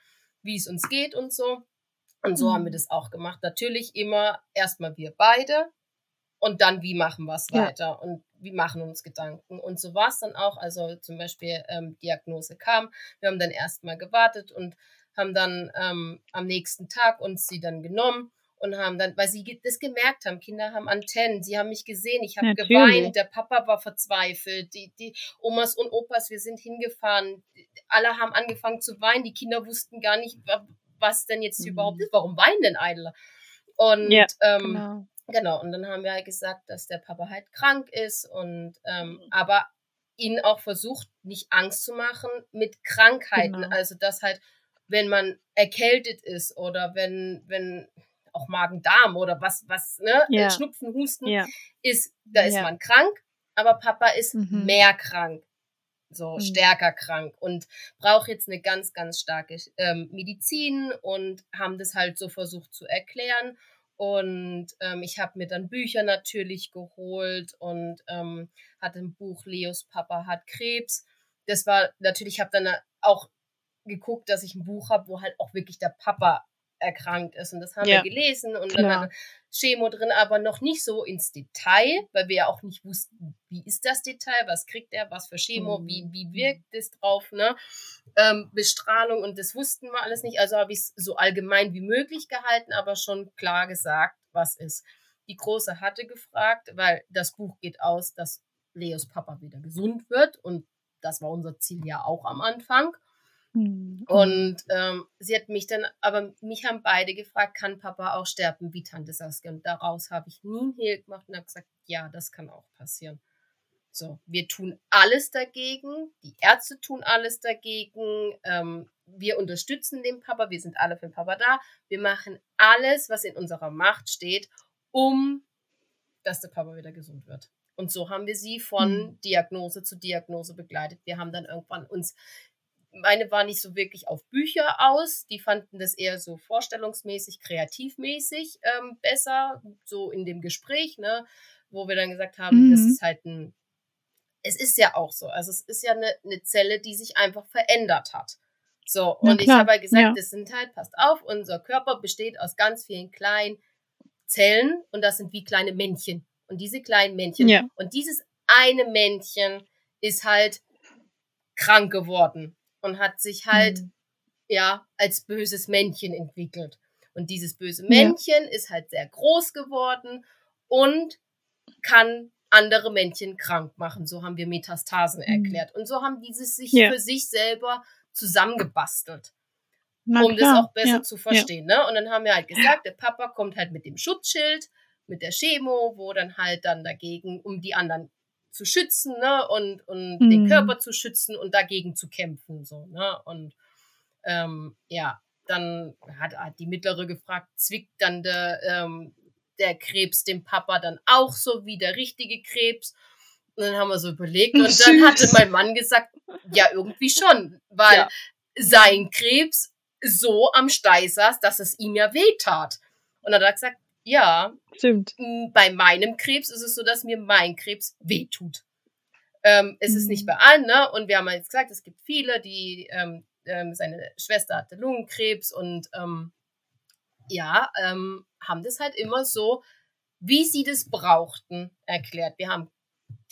wie es uns geht und so. Und so haben wir mhm. das auch gemacht. Natürlich immer erstmal wir beide und dann, wie machen wir es ja. weiter und wie machen uns Gedanken. Und so war es dann auch. Also zum Beispiel ähm, Diagnose kam, wir haben dann erstmal gewartet und haben dann ähm, am nächsten Tag uns sie dann genommen und haben dann, weil sie das gemerkt haben, Kinder haben Antennen, sie haben mich gesehen, ich habe geweint, der Papa war verzweifelt, die, die Omas und Opas, wir sind hingefahren, alle haben angefangen zu weinen, die Kinder wussten gar nicht, was denn jetzt mhm. überhaupt ist, warum weinen denn alle? Und ja, ähm, genau. Genau, und dann haben wir halt gesagt, dass der Papa halt krank ist und ähm, mhm. aber ihn auch versucht, nicht Angst zu machen mit Krankheiten. Genau. Also dass halt, wenn man erkältet ist oder wenn, wenn auch Magen-Darm oder was, was, ne, ja. Schnupfen, Husten ja. ist, da ist ja. man krank, aber Papa ist mhm. mehr krank. So mhm. stärker krank und braucht jetzt eine ganz, ganz starke ähm, Medizin und haben das halt so versucht zu erklären. Und ähm, ich habe mir dann Bücher natürlich geholt und ähm, hatte ein Buch Leos Papa hat Krebs. Das war natürlich, ich habe dann auch geguckt, dass ich ein Buch habe, wo halt auch wirklich der Papa erkrankt ist. Und das haben ja, wir gelesen und klar. dann hatte Chemo drin, aber noch nicht so ins Detail, weil wir ja auch nicht wussten, wie ist das Detail, was kriegt er, was für Chemo, mhm. wie, wie wirkt es drauf, ne? ähm, Bestrahlung und das wussten wir alles nicht. Also habe ich es so allgemein wie möglich gehalten, aber schon klar gesagt, was ist. Die Große hatte gefragt, weil das Buch geht aus, dass Leos Papa wieder gesund wird und das war unser Ziel ja auch am Anfang. Mhm. Und ähm, sie hat mich dann, aber mich haben beide gefragt, kann Papa auch sterben wie Tante Saskia? Und daraus habe ich nie einen Hehl gemacht und habe gesagt, ja, das kann auch passieren. So, wir tun alles dagegen, die Ärzte tun alles dagegen, ähm, wir unterstützen den Papa, wir sind alle für den Papa da, wir machen alles, was in unserer Macht steht, um dass der Papa wieder gesund wird. Und so haben wir sie von mhm. Diagnose zu Diagnose begleitet. Wir haben dann irgendwann uns, meine war nicht so wirklich auf Bücher aus, die fanden das eher so vorstellungsmäßig, kreativmäßig ähm, besser, so in dem Gespräch, ne, wo wir dann gesagt haben, mhm. das ist halt ein es ist ja auch so. Also es ist ja eine, eine Zelle, die sich einfach verändert hat. So, und ich habe halt gesagt, ja. das sind halt, passt auf, unser Körper besteht aus ganz vielen kleinen Zellen und das sind wie kleine Männchen. Und diese kleinen Männchen. Ja. Und dieses eine Männchen ist halt krank geworden und hat sich halt, mhm. ja, als böses Männchen entwickelt. Und dieses böse Männchen ja. ist halt sehr groß geworden und kann andere Männchen krank machen. So haben wir Metastasen mhm. erklärt. Und so haben diese sich ja. für sich selber zusammengebastelt. Na um klar. das auch besser ja. zu verstehen. Ne? Und dann haben wir halt gesagt, der Papa kommt halt mit dem Schutzschild, mit der Chemo, wo dann halt dann dagegen, um die anderen zu schützen, ne, und, und mhm. den Körper zu schützen und dagegen zu kämpfen, so, ne, und, ähm, ja, dann hat, hat die Mittlere gefragt, zwickt dann der, ähm, der Krebs dem Papa dann auch so wie der richtige Krebs. Und dann haben wir so überlegt und Süß. dann hatte mein Mann gesagt, ja, irgendwie schon, weil ja. sein Krebs so am Stein saß, dass es ihm ja weh tat. Und dann hat er gesagt, ja, Stimmt. bei meinem Krebs ist es so, dass mir mein Krebs weh tut. Ähm, es mhm. ist nicht mhm. bei allen, ne? Und wir haben jetzt gesagt, es gibt viele, die, ähm, ähm, seine Schwester hatte Lungenkrebs und ähm, ja, ähm, haben das halt immer so, wie sie das brauchten, erklärt. Wir haben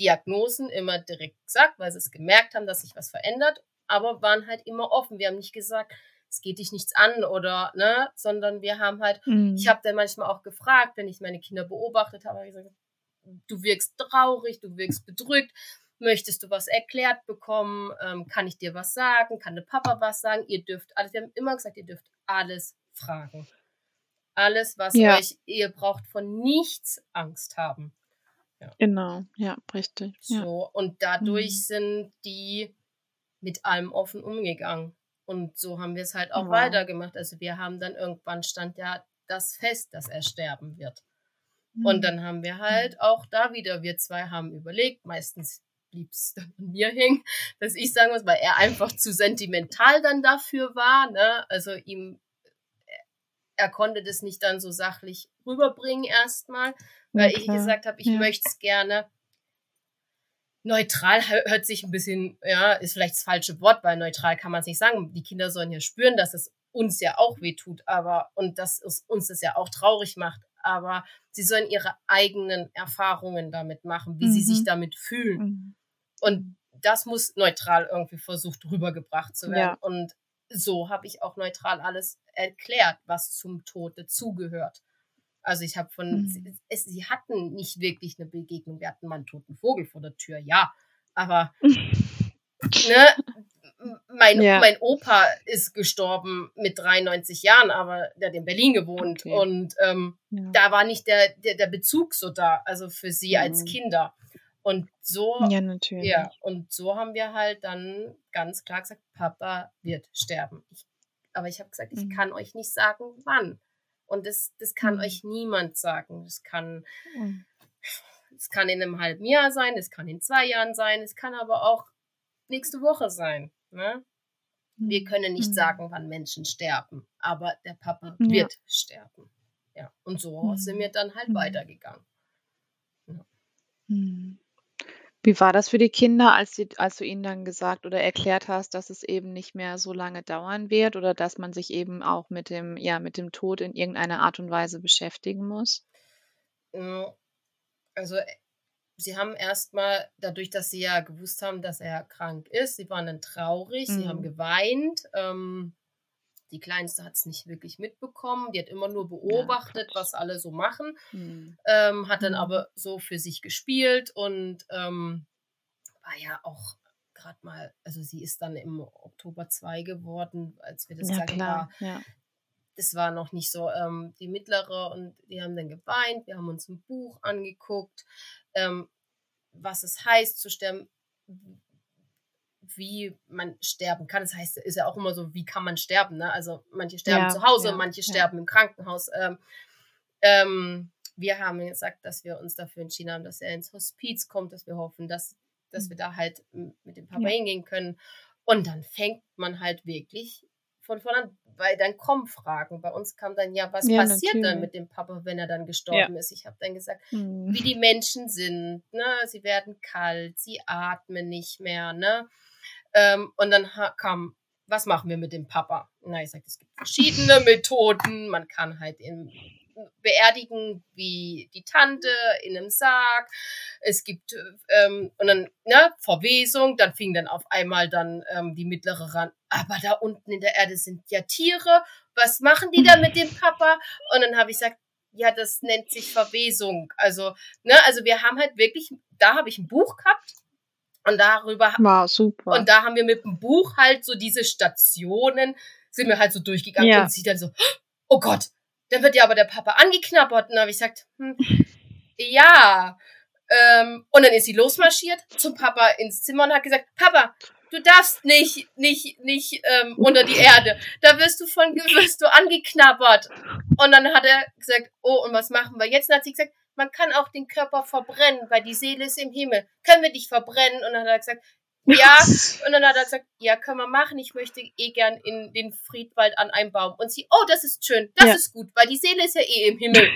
Diagnosen immer direkt gesagt, weil sie es gemerkt haben, dass sich was verändert, aber waren halt immer offen. Wir haben nicht gesagt, es geht dich nichts an oder, ne, sondern wir haben halt, mhm. ich habe dann manchmal auch gefragt, wenn ich meine Kinder beobachtet habe, habe ich gesagt, du wirkst traurig, du wirkst bedrückt, möchtest du was erklärt bekommen, ähm, kann ich dir was sagen, kann der Papa was sagen, ihr dürft alles, wir haben immer gesagt, ihr dürft alles fragen. Alles, was ja. euch, ihr braucht von nichts Angst haben. Ja. Genau, ja, richtig. So, ja. und dadurch mhm. sind die mit allem offen umgegangen. Und so haben wir es halt auch wow. weitergemacht. Also wir haben dann irgendwann stand ja das fest, dass er sterben wird. Mhm. Und dann haben wir halt auch da wieder, wir zwei haben überlegt, meistens blieb es [laughs] dann an mir hängen, dass ich sagen muss, weil er einfach zu sentimental dann dafür war. Ne? Also ihm er konnte das nicht dann so sachlich rüberbringen erstmal, weil okay. ich gesagt habe, ich ja. möchte es gerne neutral hört sich ein bisschen, ja, ist vielleicht das falsche Wort, weil neutral kann man es nicht sagen. Die Kinder sollen ja spüren, dass es uns ja auch wehtut, aber und dass es uns das ja auch traurig macht. Aber sie sollen ihre eigenen Erfahrungen damit machen, wie mhm. sie sich mhm. damit fühlen. Mhm. Und das muss neutral irgendwie versucht rübergebracht zu werden. Ja. Und so habe ich auch neutral alles erklärt, was zum Tod dazugehört. Also ich habe von, mhm. sie, es, sie hatten nicht wirklich eine Begegnung. Wir hatten mal einen toten Vogel vor der Tür, ja. Aber [laughs] ne, mein, ja. mein Opa ist gestorben mit 93 Jahren, aber der hat in Berlin gewohnt. Okay. Und ähm, ja. da war nicht der, der, der Bezug so da, also für sie mhm. als Kinder. Und so, ja, natürlich. Ja, und so haben wir halt dann ganz klar gesagt, Papa wird sterben. Ich, aber ich habe gesagt, ich mhm. kann euch nicht sagen, wann. Und das, das kann mhm. euch niemand sagen. Das kann, mhm. es kann in einem halben Jahr sein, es kann in zwei Jahren sein, es kann aber auch nächste Woche sein. Ne? Wir mhm. können nicht mhm. sagen, wann Menschen sterben, aber der Papa ja. wird sterben. Ja, und so mhm. sind wir dann halt weitergegangen. Ja. Wie war das für die Kinder, als sie als du ihnen dann gesagt oder erklärt hast, dass es eben nicht mehr so lange dauern wird oder dass man sich eben auch mit dem ja, mit dem Tod in irgendeiner Art und Weise beschäftigen muss? Also sie haben erstmal, dadurch, dass sie ja gewusst haben, dass er krank ist, sie waren dann traurig, mhm. sie haben mhm. geweint. Ähm, die Kleinste hat es nicht wirklich mitbekommen. Die hat immer nur beobachtet, ja, was alle so machen. Mhm. Ähm, hat dann mhm. aber so für sich gespielt und ähm, war ja auch gerade mal, also sie ist dann im Oktober 2 geworden, als wir das ja, sagen, klar. war. Ja. Das war noch nicht so ähm, die mittlere und die haben dann geweint. Wir haben uns ein Buch angeguckt, ähm, was es heißt zu sterben wie man sterben kann. Das heißt, ist ja auch immer so, wie kann man sterben? Ne? Also manche sterben ja, zu Hause, ja, manche ja. sterben im Krankenhaus. Ähm, ähm, wir haben gesagt, dass wir uns dafür entschieden haben, dass er ins Hospiz kommt, dass wir hoffen, dass, dass wir da halt mit dem Papa hingehen können. Und dann fängt man halt wirklich von vorne an, weil dann kommen Fragen. Bei uns kam dann ja, was passiert natürlich. dann mit dem Papa, wenn er dann gestorben ist? Ich habe dann gesagt, hm. wie die Menschen sind. Ne? Sie werden kalt, sie atmen nicht mehr. Ne? Ähm, und dann kam, was machen wir mit dem Papa? Na, ich sage, es gibt verschiedene Methoden. Man kann halt in beerdigen wie die Tante in einem Sarg. Es gibt ähm, und dann ne, Verwesung, dann fing dann auf einmal dann ähm, die mittlere ran. Aber da unten in der Erde sind ja Tiere. Was machen die da mit dem Papa? Und dann habe ich gesagt, ja, das nennt sich Verwesung. Also, ne, also wir haben halt wirklich, da habe ich ein Buch gehabt und darüber wow, super. Und da haben wir mit dem Buch halt so diese Stationen, sind wir halt so durchgegangen ja. und sie dann so, oh Gott, dann wird ja aber der Papa angeknabbert. Und dann habe ich gesagt, hm, ja. Ähm, und dann ist sie losmarschiert zum Papa ins Zimmer und hat gesagt, Papa, du darfst nicht, nicht, nicht ähm, unter die Erde. Da wirst du von wirst du angeknabbert. Und dann hat er gesagt, oh, und was machen wir jetzt? Und dann hat sie gesagt, man kann auch den Körper verbrennen, weil die Seele ist im Himmel. Können wir dich verbrennen? Und dann hat er gesagt, ja. [laughs] Und dann hat er gesagt, ja, können wir machen. Ich möchte eh gern in den Friedwald an einem Baum. Und sie, oh, das ist schön, das ja. ist gut, weil die Seele ist ja eh im Himmel.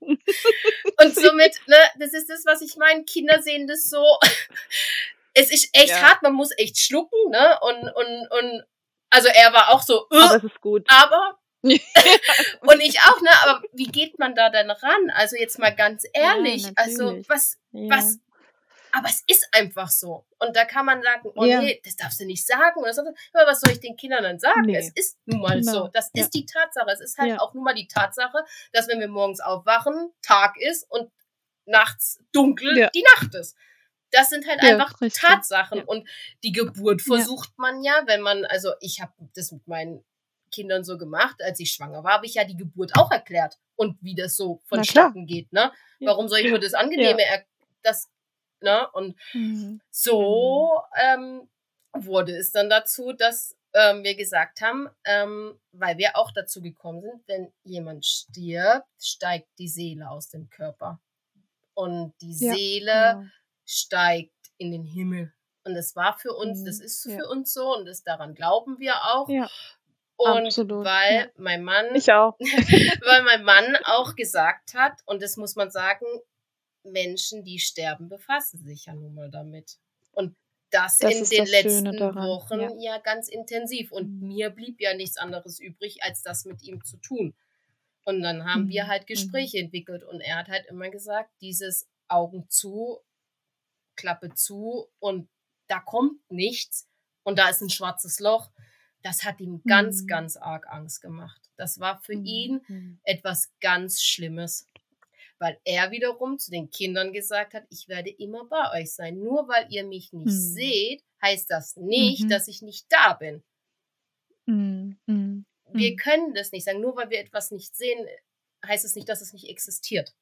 und somit, ne, das ist das, was ich meine. Kinder sehen das so. [laughs] es ist echt ja. hart, man muss echt schlucken, ne? Und, und, und, also er war auch so, uh, aber es ist gut. Aber und ich auch, ne? Aber wie geht man da denn ran? Also jetzt mal ganz ehrlich. Ja, also was, ja. was, aber es ist einfach so. Und da kann man sagen, oh ja. nee, das darfst du nicht sagen oder so. Aber was soll ich den Kindern dann sagen? Nee. Es ist nun mal genau. so. Das ist die Tatsache. Es ist halt auch nun mal die Tatsache, dass wenn wir morgens aufwachen, Tag ist und nachts dunkel die Nacht ist. Das sind halt einfach richtig. Tatsachen. Und die Geburt versucht man ja, wenn man, also ich habe das mit meinen Kindern so gemacht. Als ich schwanger war, habe ich ja die Geburt auch erklärt und wie das so vonstatten geht. Ne? Warum soll ich nur das Angenehme, ja. das, ne? Und mhm. so ähm, wurde es dann dazu, dass ähm, wir gesagt haben, ähm, weil wir auch dazu gekommen sind, wenn jemand stirbt, steigt die Seele aus dem Körper. Und die ja, Seele genau. steigt in den Himmel. Und das war für uns, mhm, das ist ja. für uns so und das daran glauben wir auch. Ja. Und Absolut, weil ja. mein Mann, ich auch. [laughs] weil mein Mann auch gesagt hat, und das muss man sagen, Menschen, die sterben, befassen sich ja nun mal damit. Und das, das in den letzten Wochen ja. ja. ganz intensiv. Und mhm. mir blieb ja nichts anderes übrig, als das mit ihm zu tun. Und dann haben mhm. wir halt mhm. Gespräche mhm. entwickelt und er hat halt immer gesagt, dieses Augen zu, Klappe zu und da kommt nichts und da ist ein schwarzes Loch das hat ihm ganz, mhm. ganz arg Angst gemacht. Das war für mhm. ihn mhm. etwas ganz Schlimmes, weil er wiederum zu den Kindern gesagt hat, ich werde immer bei euch sein. Nur weil ihr mich nicht mhm. seht, heißt das nicht, mhm. dass ich nicht da bin. Wir können das nicht sagen. Nur weil wir etwas nicht sehen, heißt es nicht, dass es nicht existiert.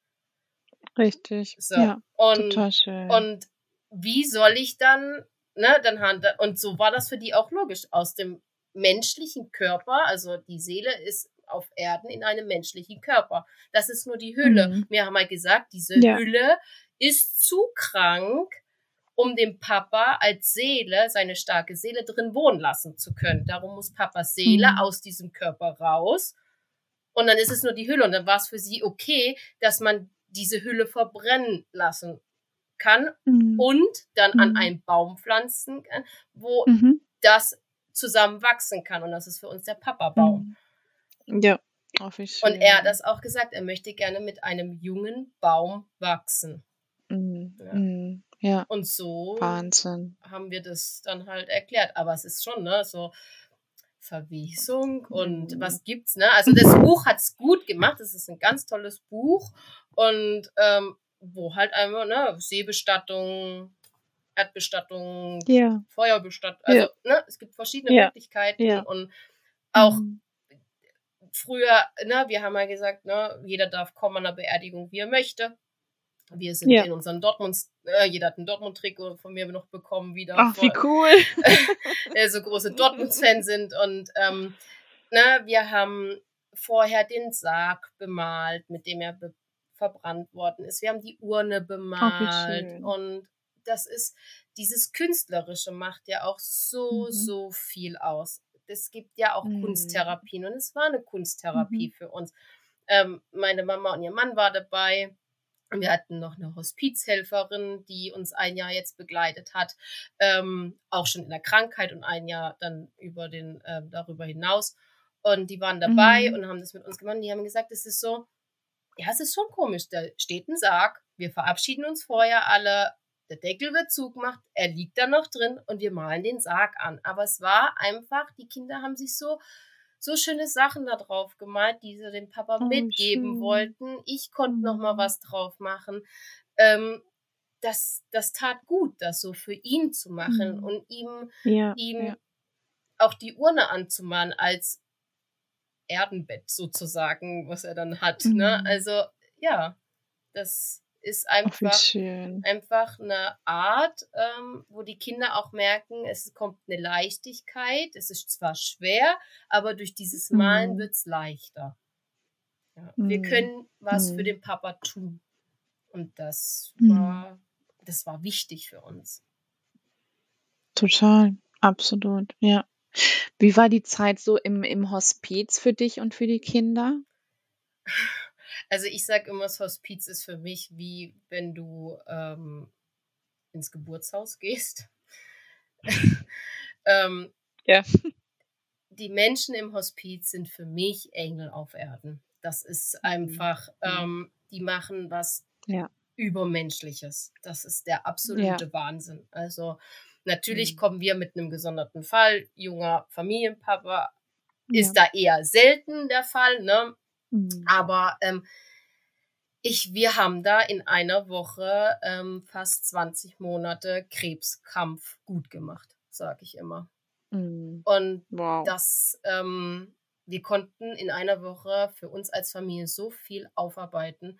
Richtig. So. Ja, und, total schön. Und wie soll ich dann, ne, dann und so war das für die auch logisch. Aus dem menschlichen Körper, also die Seele ist auf Erden in einem menschlichen Körper. Das ist nur die Hülle. Mhm. Wir haben mal gesagt, diese ja. Hülle ist zu krank, um den Papa als Seele, seine starke Seele drin wohnen lassen zu können. Darum muss Papas Seele mhm. aus diesem Körper raus. Und dann ist es nur die Hülle. Und dann war es für sie okay, dass man diese Hülle verbrennen lassen kann mhm. und dann an mhm. einen Baum pflanzen kann, wo mhm. das zusammen wachsen kann. Und das ist für uns der Papa-Baum. Mhm. Ja, hoffe ich. Und er hat das auch gesagt, er möchte gerne mit einem jungen Baum wachsen. Mhm. Ja. Mhm. ja. Und so Wahnsinn. haben wir das dann halt erklärt. Aber es ist schon, ne, so Verwesung und mhm. was gibt's, ne? Also das Buch hat's gut gemacht. Es ist ein ganz tolles Buch und ähm, wo halt einfach, ne, Seebestattung, Erdbestattung, ja. Feuerbestattung, also, ja. ne, es gibt verschiedene ja. Möglichkeiten und auch mhm. früher, ne, wir haben ja gesagt, ne, jeder darf kommen an einer Beerdigung, wie er möchte. Wir sind in unseren Dortmund, äh, jeder hat einen Dortmund-Trikot von mir noch bekommen wieder. Ach, vor, wie cool. [laughs] äh, so große Dortmund-Fans sind. Und ähm, ne, wir haben vorher den Sarg bemalt, mit dem er verbrannt worden ist. Wir haben die Urne bemalt. Ach, und das ist, dieses Künstlerische macht ja auch so, mhm. so viel aus. Es gibt ja auch mhm. Kunsttherapien und es war eine Kunsttherapie mhm. für uns. Ähm, meine Mama und ihr Mann war dabei wir hatten noch eine Hospizhelferin, die uns ein Jahr jetzt begleitet hat, ähm, auch schon in der Krankheit und ein Jahr dann über den, äh, darüber hinaus. Und die waren dabei mhm. und haben das mit uns gemacht. Und die haben gesagt, es ist so, ja, es ist schon komisch. Da steht ein Sarg, wir verabschieden uns vorher alle, der Deckel wird zugemacht, er liegt da noch drin und wir malen den Sarg an. Aber es war einfach, die Kinder haben sich so so schöne Sachen da drauf gemalt, die sie dem Papa oh, mitgeben schön. wollten. Ich konnte noch mal mhm. was drauf machen. Ähm, das, das tat gut, das so für ihn zu machen mhm. und ihm, ja, ihm ja. auch die Urne anzumalen als Erdenbett sozusagen, was er dann hat. Ne? Mhm. Ne? Also ja, das ist einfach, Ach, einfach eine Art, ähm, wo die Kinder auch merken, es kommt eine Leichtigkeit. Es ist zwar schwer, aber durch dieses Malen mhm. es leichter. Ja. Mhm. Wir können was mhm. für den Papa tun. Und das mhm. war, das war wichtig für uns. Total, absolut, ja. Wie war die Zeit so im, im Hospiz für dich und für die Kinder? [laughs] Also ich sage immer, das Hospiz ist für mich wie wenn du ähm, ins Geburtshaus gehst. [laughs] ähm, ja. Die Menschen im Hospiz sind für mich Engel auf Erden. Das ist mhm. einfach, mhm. ähm, die machen was ja. Übermenschliches. Das ist der absolute ja. Wahnsinn. Also natürlich mhm. kommen wir mit einem gesonderten Fall. Junger Familienpapa ist ja. da eher selten der Fall. Ne? Mhm. Aber ähm, ich, wir haben da in einer Woche ähm, fast 20 Monate Krebskampf gut gemacht, sage ich immer. Mhm. Und wow. das, ähm, wir konnten in einer Woche für uns als Familie so viel aufarbeiten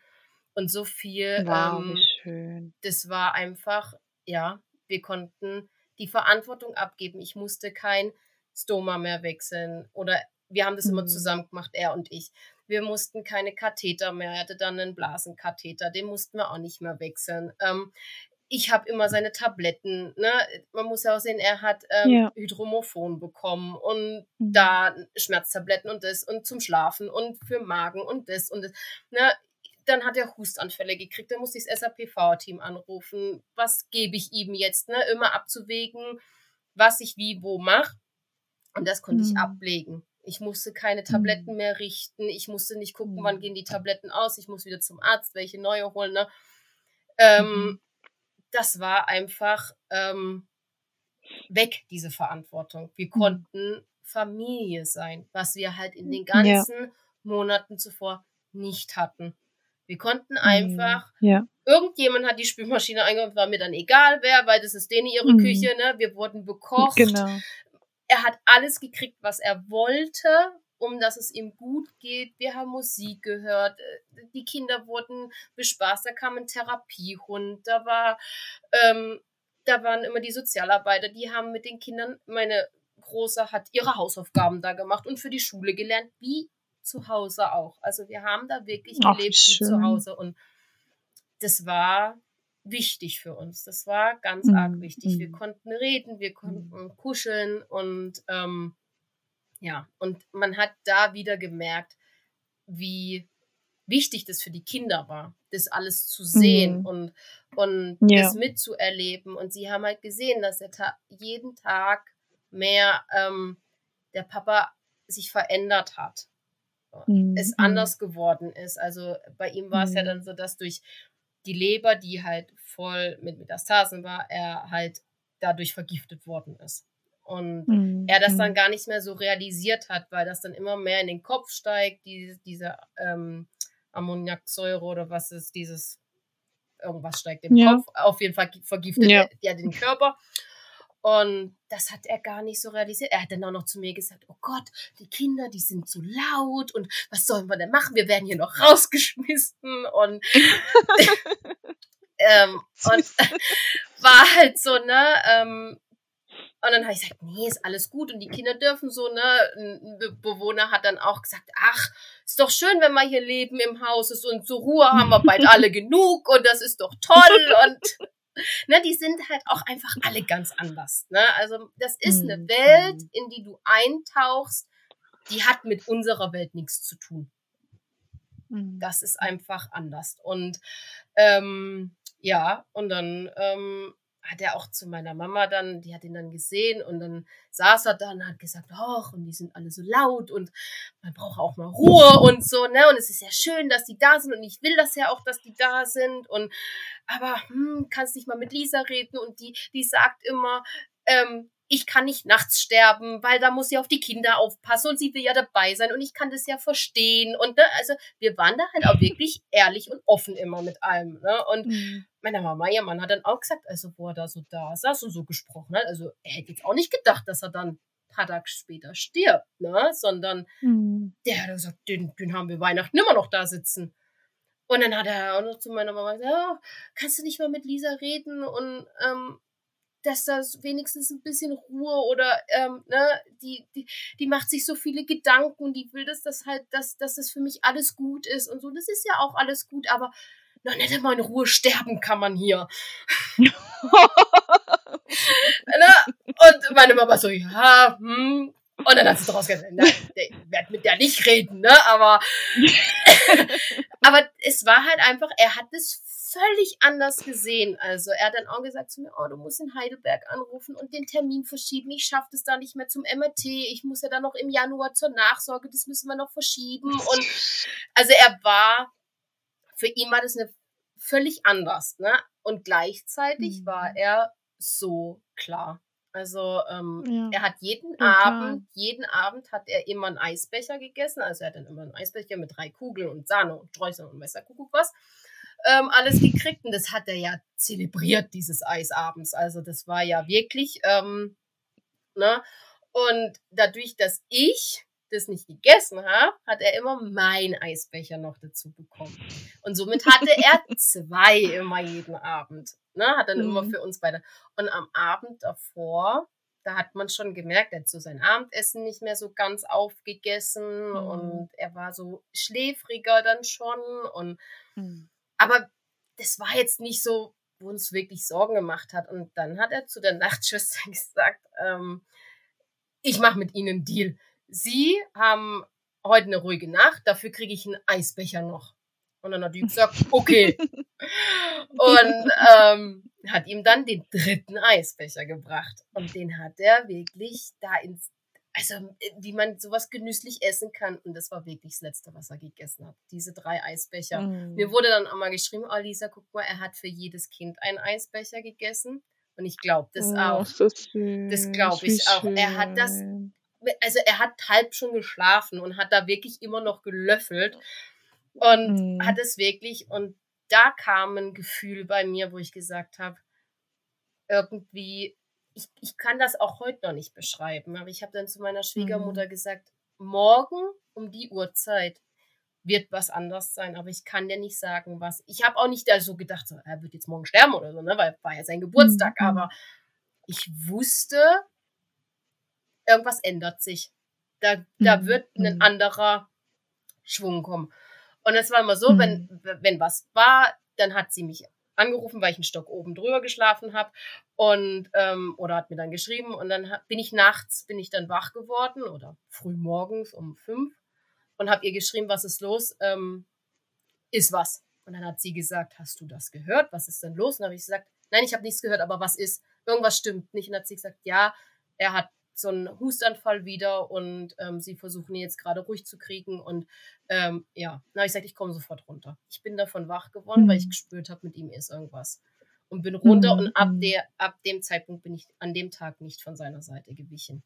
und so viel. Wow, ähm, schön. Das war einfach, ja, wir konnten die Verantwortung abgeben. Ich musste kein Stoma mehr wechseln oder wir haben das mhm. immer zusammen gemacht, er und ich. Wir mussten keine Katheter mehr. Er hatte dann einen Blasenkatheter, den mussten wir auch nicht mehr wechseln. Ähm, ich habe immer seine Tabletten. Ne? Man muss ja auch sehen, er hat ähm, ja. Hydromophon bekommen und mhm. da Schmerztabletten und das und zum Schlafen und für Magen und das und das. Ne? Dann hat er Hustanfälle gekriegt. Dann musste ich das SAPV-Team anrufen. Was gebe ich ihm jetzt? Ne? Immer abzuwägen, was ich wie wo mache. Und das konnte mhm. ich ablegen. Ich musste keine Tabletten mhm. mehr richten. Ich musste nicht gucken, wann mhm. gehen die Tabletten aus. Ich muss wieder zum Arzt, welche neue holen. Ne? Ähm, mhm. Das war einfach ähm, weg, diese Verantwortung. Wir konnten Familie sein, was wir halt in den ganzen ja. Monaten zuvor nicht hatten. Wir konnten einfach, ja. irgendjemand hat die Spülmaschine eingebaut, war mir dann egal wer, weil das ist denen ihre mhm. Küche, ne? Wir wurden bekocht. Genau. Er hat alles gekriegt, was er wollte, um dass es ihm gut geht. Wir haben Musik gehört. Äh, die Kinder wurden bespaßt. Da kam ein Therapiehund. Da war, ähm, da waren immer die Sozialarbeiter, die haben mit den Kindern, meine Große hat ihre Hausaufgaben da gemacht und für die Schule gelernt, wie zu Hause auch. Also wir haben da wirklich gelebt wie zu Hause und das war wichtig für uns. Das war ganz mhm. arg wichtig. Wir mhm. konnten reden, wir konnten mhm. kuscheln und ähm, ja, und man hat da wieder gemerkt, wie wichtig das für die Kinder war, das alles zu sehen mhm. und, und ja. das mitzuerleben. Und sie haben halt gesehen, dass der Ta jeden Tag mehr ähm, der Papa sich verändert hat. Mhm. Es anders geworden ist. Also bei ihm war es ja dann so, dass durch die Leber, die halt voll mit Metastasen war, er halt dadurch vergiftet worden ist. Und mhm. er das dann mhm. gar nicht mehr so realisiert hat, weil das dann immer mehr in den Kopf steigt, die, diese ähm, Ammoniaksäure oder was ist, dieses irgendwas steigt im ja. Kopf. Auf jeden Fall vergiftet ja. er, er den Körper. Und das hat er gar nicht so realisiert. Er hat dann auch noch zu mir gesagt, oh Gott, die Kinder, die sind zu laut und was sollen wir denn machen? Wir werden hier noch rausgeschmissen und, [laughs] ähm, und [laughs] war halt so, ne, ähm, und dann habe ich gesagt, nee, ist alles gut und die Kinder dürfen so, ne? Ein Bewohner hat dann auch gesagt, ach, ist doch schön, wenn wir hier leben im Haus ist und zur Ruhe haben wir bald alle [laughs] genug und das ist doch toll und ne, die sind halt auch einfach alle ganz anders. Ne? Also das ist eine mhm. Welt, in die du eintauchst, die hat mit unserer Welt nichts zu tun. Mhm. Das ist einfach anders. Und ähm, ja, und dann ähm, hat er auch zu meiner Mama dann, die hat ihn dann gesehen und dann saß er da und hat gesagt, ach, und die sind alle so laut und man braucht auch mal Ruhe und so, ne? Und es ist ja schön, dass die da sind und ich will das ja auch, dass die da sind und aber hm, kannst nicht mal mit Lisa reden und die, die sagt immer, ähm, ich kann nicht nachts sterben, weil da muss sie auf die Kinder aufpassen und sie will ja dabei sein und ich kann das ja verstehen. Und ne, also wir waren da halt auch wirklich ehrlich und offen immer mit allem. Ne? Und mhm. meine Mama, ihr Mann hat dann auch gesagt, also wo er da so da saß und so gesprochen hat, also er hätte jetzt auch nicht gedacht, dass er dann ein paar Tage später stirbt, ne? Sondern mhm. der hat gesagt, den, den haben wir Weihnachten immer noch da sitzen. Und dann hat er auch noch zu meiner Mama gesagt, ja, kannst du nicht mal mit Lisa reden und ähm, dass da wenigstens ein bisschen Ruhe oder ähm, ne, die, die, die macht sich so viele Gedanken, die will, dass das halt, dass, dass das für mich alles gut ist und so. Das ist ja auch alles gut, aber noch nicht einmal in Ruhe sterben kann man hier. [laughs] ne? Und meine Mama so, ja, hm. Und dann hat sie daraus gesagt, nein, ich werde mit der nicht reden, ne? Aber, [laughs] aber es war halt einfach, er hat es völlig anders gesehen. Also er hat dann auch gesagt zu mir, oh, du musst in Heidelberg anrufen und den Termin verschieben. Ich schaffe das da nicht mehr zum MRT. Ich muss ja dann noch im Januar zur Nachsorge. Das müssen wir noch verschieben. Und also er war, für ihn war das eine völlig anders. Ne? Und gleichzeitig mhm. war er so klar. Also ähm, ja. er hat jeden okay. Abend, jeden Abend hat er immer einen Eisbecher gegessen. Also er hat dann immer einen Eisbecher mit drei Kugeln und Sahne und Streuseln und Messerkuckuck was ähm, alles gekriegt. Und das hat er ja zelebriert, dieses Eis abends. Also das war ja wirklich, ähm, ne? Und dadurch, dass ich das nicht gegessen habe, hat er immer meinen Eisbecher noch dazu bekommen. Und somit hatte er [laughs] zwei immer jeden Abend. Ne? Hat dann mhm. immer für uns beide. Und am Abend davor, da hat man schon gemerkt, er hat so sein Abendessen nicht mehr so ganz aufgegessen mhm. und er war so schläfriger dann schon. Und mhm. Aber das war jetzt nicht so, wo uns wirklich Sorgen gemacht hat. Und dann hat er zu der [laughs] Nachtschwester gesagt, ähm, ich mache mit Ihnen einen Deal. Sie haben heute eine ruhige Nacht, dafür kriege ich einen Eisbecher noch. Und dann hat die gesagt, [laughs] okay. und ähm, hat ihm dann den dritten Eisbecher gebracht. Und den hat er wirklich da ins also äh, wie man sowas genüsslich essen kann. Und das war wirklich das Letzte, was er gegessen hat. Diese drei Eisbecher. Mm. Mir wurde dann auch mal geschrieben, oh Lisa, guck mal, er hat für jedes Kind einen Eisbecher gegessen. Und ich glaube das oh, auch. Das, das glaube ich auch. Schön. Er hat das, also er hat halb schon geschlafen und hat da wirklich immer noch gelöffelt. Und mm. hat es wirklich, und da kam ein Gefühl bei mir, wo ich gesagt habe, irgendwie ich, ich kann das auch heute noch nicht beschreiben, aber ich habe dann zu meiner Schwiegermutter mhm. gesagt, morgen um die Uhrzeit wird was anders sein, aber ich kann dir nicht sagen, was. Ich habe auch nicht da so gedacht, so, er wird jetzt morgen sterben oder so, ne, weil war ja sein Geburtstag, mhm. aber ich wusste, irgendwas ändert sich. Da, da mhm. wird ein mhm. anderer Schwung kommen. Und es war immer so, wenn, mhm. wenn was war, dann hat sie mich angerufen, weil ich einen Stock oben drüber geschlafen habe und ähm, oder hat mir dann geschrieben und dann bin ich nachts bin ich dann wach geworden oder früh morgens um fünf und habe ihr geschrieben, was ist los, ähm, ist was und dann hat sie gesagt, hast du das gehört? Was ist denn los? Und habe ich gesagt, nein, ich habe nichts gehört, aber was ist? Irgendwas stimmt nicht. Und dann hat sie gesagt, ja, er hat so einen Hustanfall wieder und ähm, sie versuchen ihn jetzt gerade ruhig zu kriegen. Und ähm, ja, na, ich sagte, ich komme sofort runter. Ich bin davon wach geworden, mhm. weil ich mhm. gespürt habe, mit ihm ist irgendwas. Und bin runter mhm. und ab, mhm. der, ab dem Zeitpunkt bin ich an dem Tag nicht von seiner Seite gewichen.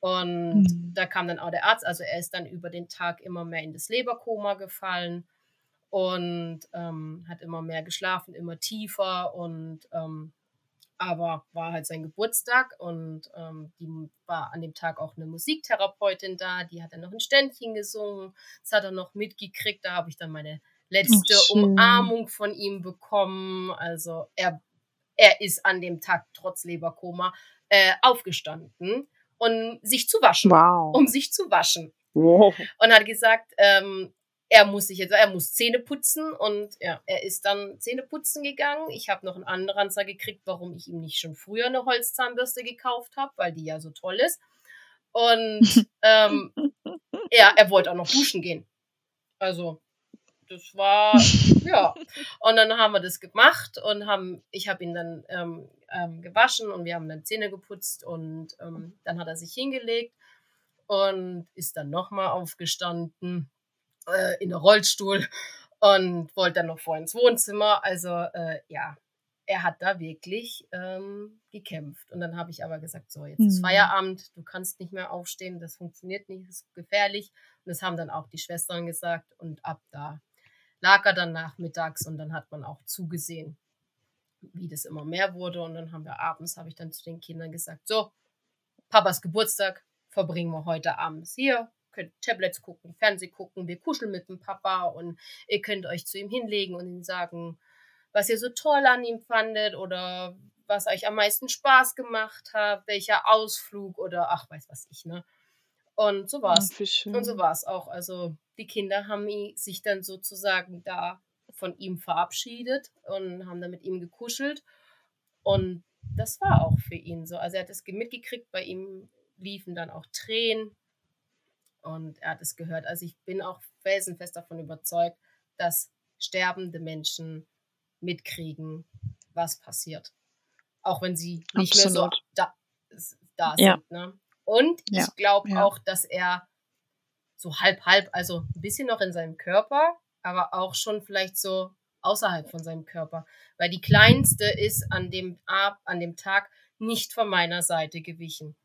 Und mhm. da kam dann auch der Arzt, also er ist dann über den Tag immer mehr in das Leberkoma gefallen und ähm, hat immer mehr geschlafen, immer tiefer und ähm, aber war halt sein Geburtstag und ähm, die war an dem Tag auch eine Musiktherapeutin da, die hat dann noch ein Ständchen gesungen, das hat er noch mitgekriegt, da habe ich dann meine letzte oh, Umarmung von ihm bekommen. Also er, er ist an dem Tag trotz Leberkoma äh, aufgestanden, um sich zu waschen, wow. um sich zu waschen. Wow. Und hat gesagt, ähm, er muss sich jetzt, er muss Zähne putzen und ja, er ist dann Zähne putzen gegangen. Ich habe noch einen anderen Anzeige gekriegt, warum ich ihm nicht schon früher eine Holzzahnbürste gekauft habe, weil die ja so toll ist. Und [laughs] ähm, ja, er wollte auch noch duschen gehen. Also das war ja. Und dann haben wir das gemacht und haben, ich habe ihn dann ähm, ähm, gewaschen und wir haben dann Zähne geputzt und ähm, dann hat er sich hingelegt und ist dann nochmal aufgestanden äh, in der Rollstuhl und wollte dann noch vor ins Wohnzimmer. Also äh, ja, er hat da wirklich ähm, gekämpft. Und dann habe ich aber gesagt, so, jetzt ist mhm. Feierabend, du kannst nicht mehr aufstehen, das funktioniert nicht, das ist gefährlich. Und das haben dann auch die Schwestern gesagt. Und ab da lag er dann nachmittags und dann hat man auch zugesehen, wie das immer mehr wurde. Und dann haben wir abends, habe ich dann zu den Kindern gesagt, so, Papas Geburtstag verbringen wir heute abends hier, könnt Tablets gucken, Fernseh gucken, wir kuscheln mit dem Papa und ihr könnt euch zu ihm hinlegen und ihm sagen, was ihr so toll an ihm fandet oder was euch am meisten Spaß gemacht hat, welcher Ausflug oder ach, weiß was ich, ne? Und so war's. Oh, und so war's auch. Also die Kinder haben sich dann sozusagen da von ihm verabschiedet und haben dann mit ihm gekuschelt. Und das war auch für ihn so. Also er hat es mitgekriegt, bei ihm liefen dann auch Tränen und er hat es gehört. Also ich bin auch felsenfest davon überzeugt, dass sterbende Menschen mitkriegen, was passiert. Auch wenn sie nicht Absolut. mehr so da, da ja. sind. Ne? Und ja. ich glaube ja. auch, dass er so halb, halb, also ein bisschen noch in seinem Körper, aber auch schon vielleicht so außerhalb von seinem Körper. Weil die kleinste ist an dem, an dem Tag nicht von meiner Seite gewichen.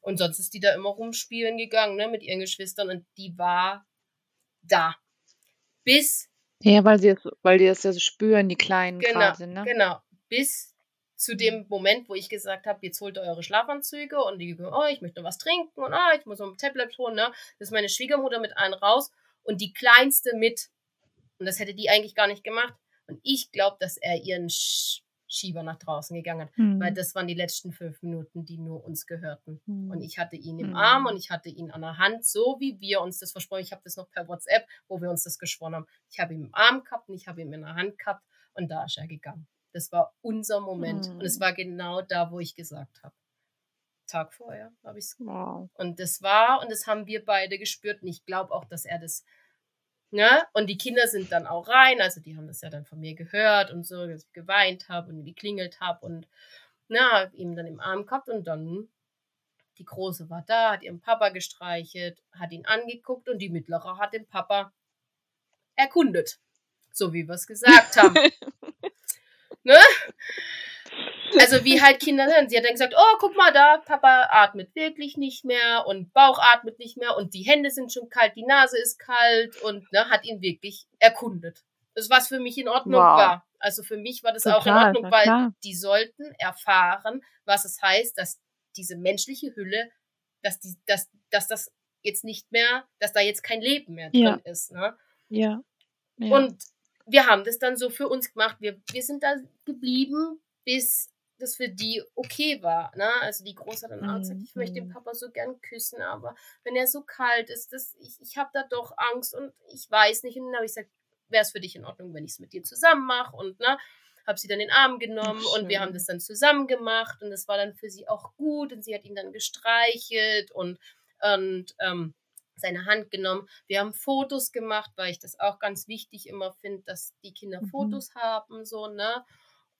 Und sonst ist die da immer rumspielen gegangen, ne, mit ihren Geschwistern und die war da. Bis. Ja, weil sie es, weil die das ja so spüren, die Kleinen genau, quasi, ne? Genau. Bis zu dem Moment, wo ich gesagt habe, jetzt holt ihr eure Schlafanzüge und die, oh, ich möchte was trinken und oh, ich muss noch ein Tablet holen, ne? Das ist meine Schwiegermutter mit allen raus und die Kleinste mit. Und das hätte die eigentlich gar nicht gemacht. Und ich glaube, dass er ihren Sch Schieber nach draußen gegangen hat, mhm. weil das waren die letzten fünf Minuten, die nur uns gehörten. Mhm. Und ich hatte ihn im mhm. Arm und ich hatte ihn an der Hand, so wie wir uns das versprochen. Ich habe das noch per WhatsApp, wo wir uns das geschworen haben. Ich habe ihn im Arm gehabt und ich habe ihn in der Hand gehabt und da ist er gegangen. Das war unser Moment und es mhm. war genau da, wo ich gesagt habe. Tag vorher habe ich es wow. Und das war, und das haben wir beide gespürt. Und ich glaube auch, dass er das Ne? Und die Kinder sind dann auch rein, also die haben das ja dann von mir gehört und so, dass ich geweint habe und geklingelt habe und na, ihm dann im Arm gehabt und dann die Große war da, hat ihren Papa gestreichelt, hat ihn angeguckt und die Mittlere hat den Papa erkundet. So wie wir es gesagt haben. [laughs] ne? Also wie halt Kinder sind. Sie hat dann gesagt, oh, guck mal da, Papa atmet wirklich nicht mehr und Bauch atmet nicht mehr und die Hände sind schon kalt, die Nase ist kalt und ne, hat ihn wirklich erkundet. Das was für mich in Ordnung wow. war. Also für mich war das total, auch in Ordnung, weil klar. die sollten erfahren, was es heißt, dass diese menschliche Hülle, dass die, dass, dass das jetzt nicht mehr, dass da jetzt kein Leben mehr drin ja. ist. Ne? Ja. ja. Und wir haben das dann so für uns gemacht. Wir, wir sind da geblieben, bis das für die okay war. Ne? Also die Große hat dann auch gesagt, ich möchte den mhm. Papa so gern küssen, aber wenn er so kalt ist, das, ich, ich habe da doch Angst und ich weiß nicht. Und dann habe ich gesagt, wäre es für dich in Ordnung, wenn ich es mit dir zusammen mache? Und ne, habe sie dann in den Arm genommen Ach, und wir haben das dann zusammen gemacht und es war dann für sie auch gut und sie hat ihn dann gestreichelt und, und ähm, seine Hand genommen. Wir haben Fotos gemacht, weil ich das auch ganz wichtig immer finde, dass die Kinder mhm. Fotos haben, so, ne?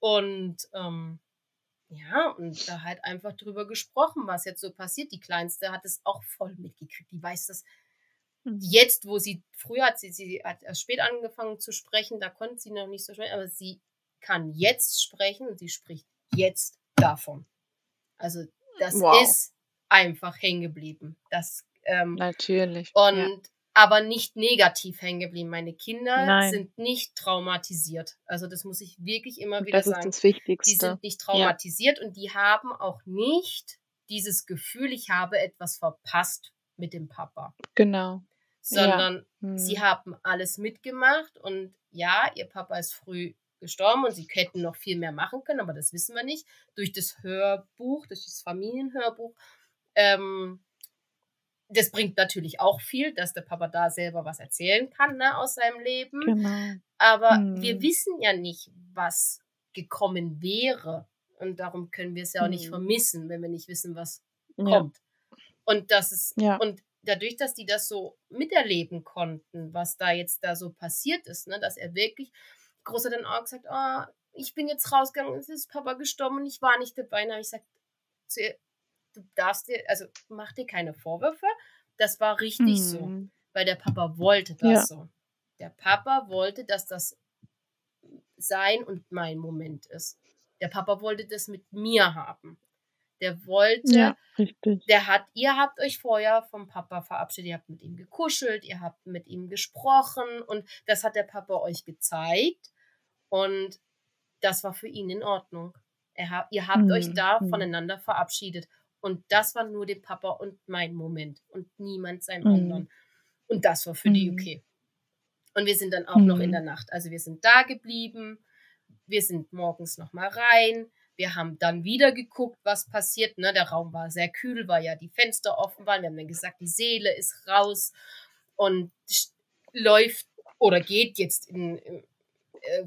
Und ähm, ja, und da halt einfach drüber gesprochen, was jetzt so passiert. Die Kleinste hat es auch voll mitgekriegt. Die weiß das mhm. jetzt, wo sie, früher hat sie, sie hat erst spät angefangen zu sprechen, da konnte sie noch nicht so sprechen, aber sie kann jetzt sprechen und sie spricht jetzt davon. Also das wow. ist einfach hängen geblieben. Das ähm, natürlich. Und. Aber nicht negativ hängen geblieben. Meine Kinder Nein. sind nicht traumatisiert. Also das muss ich wirklich immer wieder das sagen. Das ist das Wichtigste. Die sind nicht traumatisiert ja. und die haben auch nicht dieses Gefühl, ich habe etwas verpasst mit dem Papa. Genau. Sondern ja. hm. sie haben alles mitgemacht und ja, ihr Papa ist früh gestorben und sie hätten noch viel mehr machen können, aber das wissen wir nicht. Durch das Hörbuch, durch das Familienhörbuch. Ähm, das bringt natürlich auch viel, dass der Papa da selber was erzählen kann ne, aus seinem Leben. Genau. Aber hm. wir wissen ja nicht, was gekommen wäre. Und darum können wir es ja auch hm. nicht vermissen, wenn wir nicht wissen, was ja. kommt. Und das ist, ja. und dadurch, dass die das so miterleben konnten, was da jetzt da so passiert ist, ne, dass er wirklich Großer dann auch gesagt, oh, ich bin jetzt rausgegangen, es ist Papa gestorben und ich war nicht dabei. Und habe ich gesagt, du darfst dir, also mach dir keine Vorwürfe. Das war richtig mhm. so, weil der Papa wollte das ja. so. Der Papa wollte, dass das sein und mein Moment ist. Der Papa wollte das mit mir haben. Der wollte, ja, der hat, ihr habt euch vorher vom Papa verabschiedet, ihr habt mit ihm gekuschelt, ihr habt mit ihm gesprochen und das hat der Papa euch gezeigt und das war für ihn in Ordnung. Er, ihr habt mhm. euch da mhm. voneinander verabschiedet und das war nur der Papa und mein Moment und niemand seinem mhm. anderen. Und das war für die mhm. okay. Und wir sind dann auch noch in mhm. der Nacht. Also wir sind da geblieben. Wir sind morgens noch mal rein. Wir haben dann wieder geguckt, was passiert. Ne? Der Raum war sehr kühl, weil ja die Fenster offen waren. Wir haben dann gesagt, die Seele ist raus und läuft oder geht jetzt in. Äh,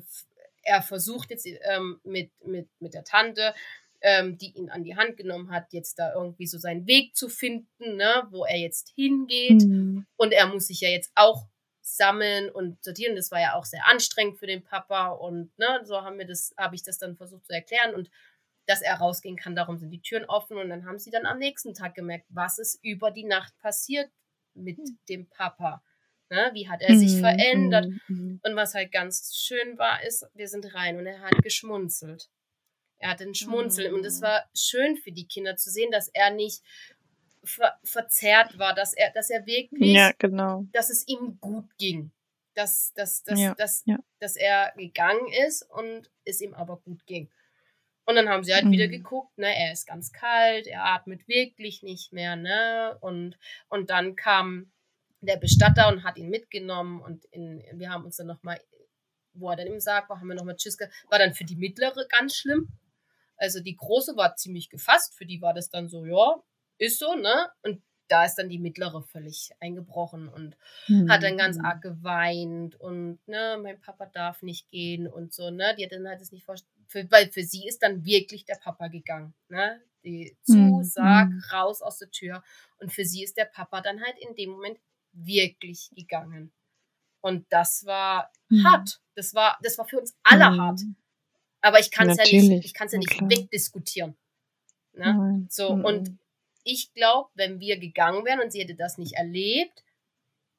er versucht jetzt ähm, mit, mit, mit der Tante, ähm, die ihn an die Hand genommen hat, jetzt da irgendwie so seinen Weg zu finden, ne, wo er jetzt hingeht. Mhm. Und er muss sich ja jetzt auch sammeln und sortieren. Das war ja auch sehr anstrengend für den Papa und ne, so haben wir das, habe ich das dann versucht zu erklären und dass er rausgehen kann, darum sind die Türen offen und dann haben sie dann am nächsten Tag gemerkt, was ist über die Nacht passiert mit hm. dem Papa. Ne? Wie hat er sich mhm. verändert? Mhm. Und was halt ganz schön war, ist, wir sind rein und er hat geschmunzelt. Er hat ein Schmunzeln mhm. und es war schön für die Kinder zu sehen, dass er nicht ver verzerrt war, dass er, dass er wirklich, ja, genau. dass es ihm gut ging. Dass, dass, dass, ja, dass, ja. dass er gegangen ist und es ihm aber gut ging. Und dann haben sie halt mhm. wieder geguckt, ne, er ist ganz kalt, er atmet wirklich nicht mehr, ne? Und, und dann kam der Bestatter und hat ihn mitgenommen und in, wir haben uns dann nochmal, wo er dann im Sarg war, haben wir nochmal Tschüss gesagt, war dann für die mittlere ganz schlimm. Also die große war ziemlich gefasst, für die war das dann so, ja, ist so, ne? Und da ist dann die mittlere völlig eingebrochen und mhm. hat dann ganz arg geweint und ne, mein Papa darf nicht gehen und so, ne? Die hat dann halt es nicht vorstellen, weil für sie ist dann wirklich der Papa gegangen, ne? Die Zusag, mhm. raus aus der Tür und für sie ist der Papa dann halt in dem Moment wirklich gegangen. Und das war mhm. hart. Das war, das war für uns alle mhm. hart. Aber ich kann es ja nicht, ich kann es ja nicht wegdiskutieren. Ne? So, mhm. und ich glaube, wenn wir gegangen wären und sie hätte das nicht erlebt,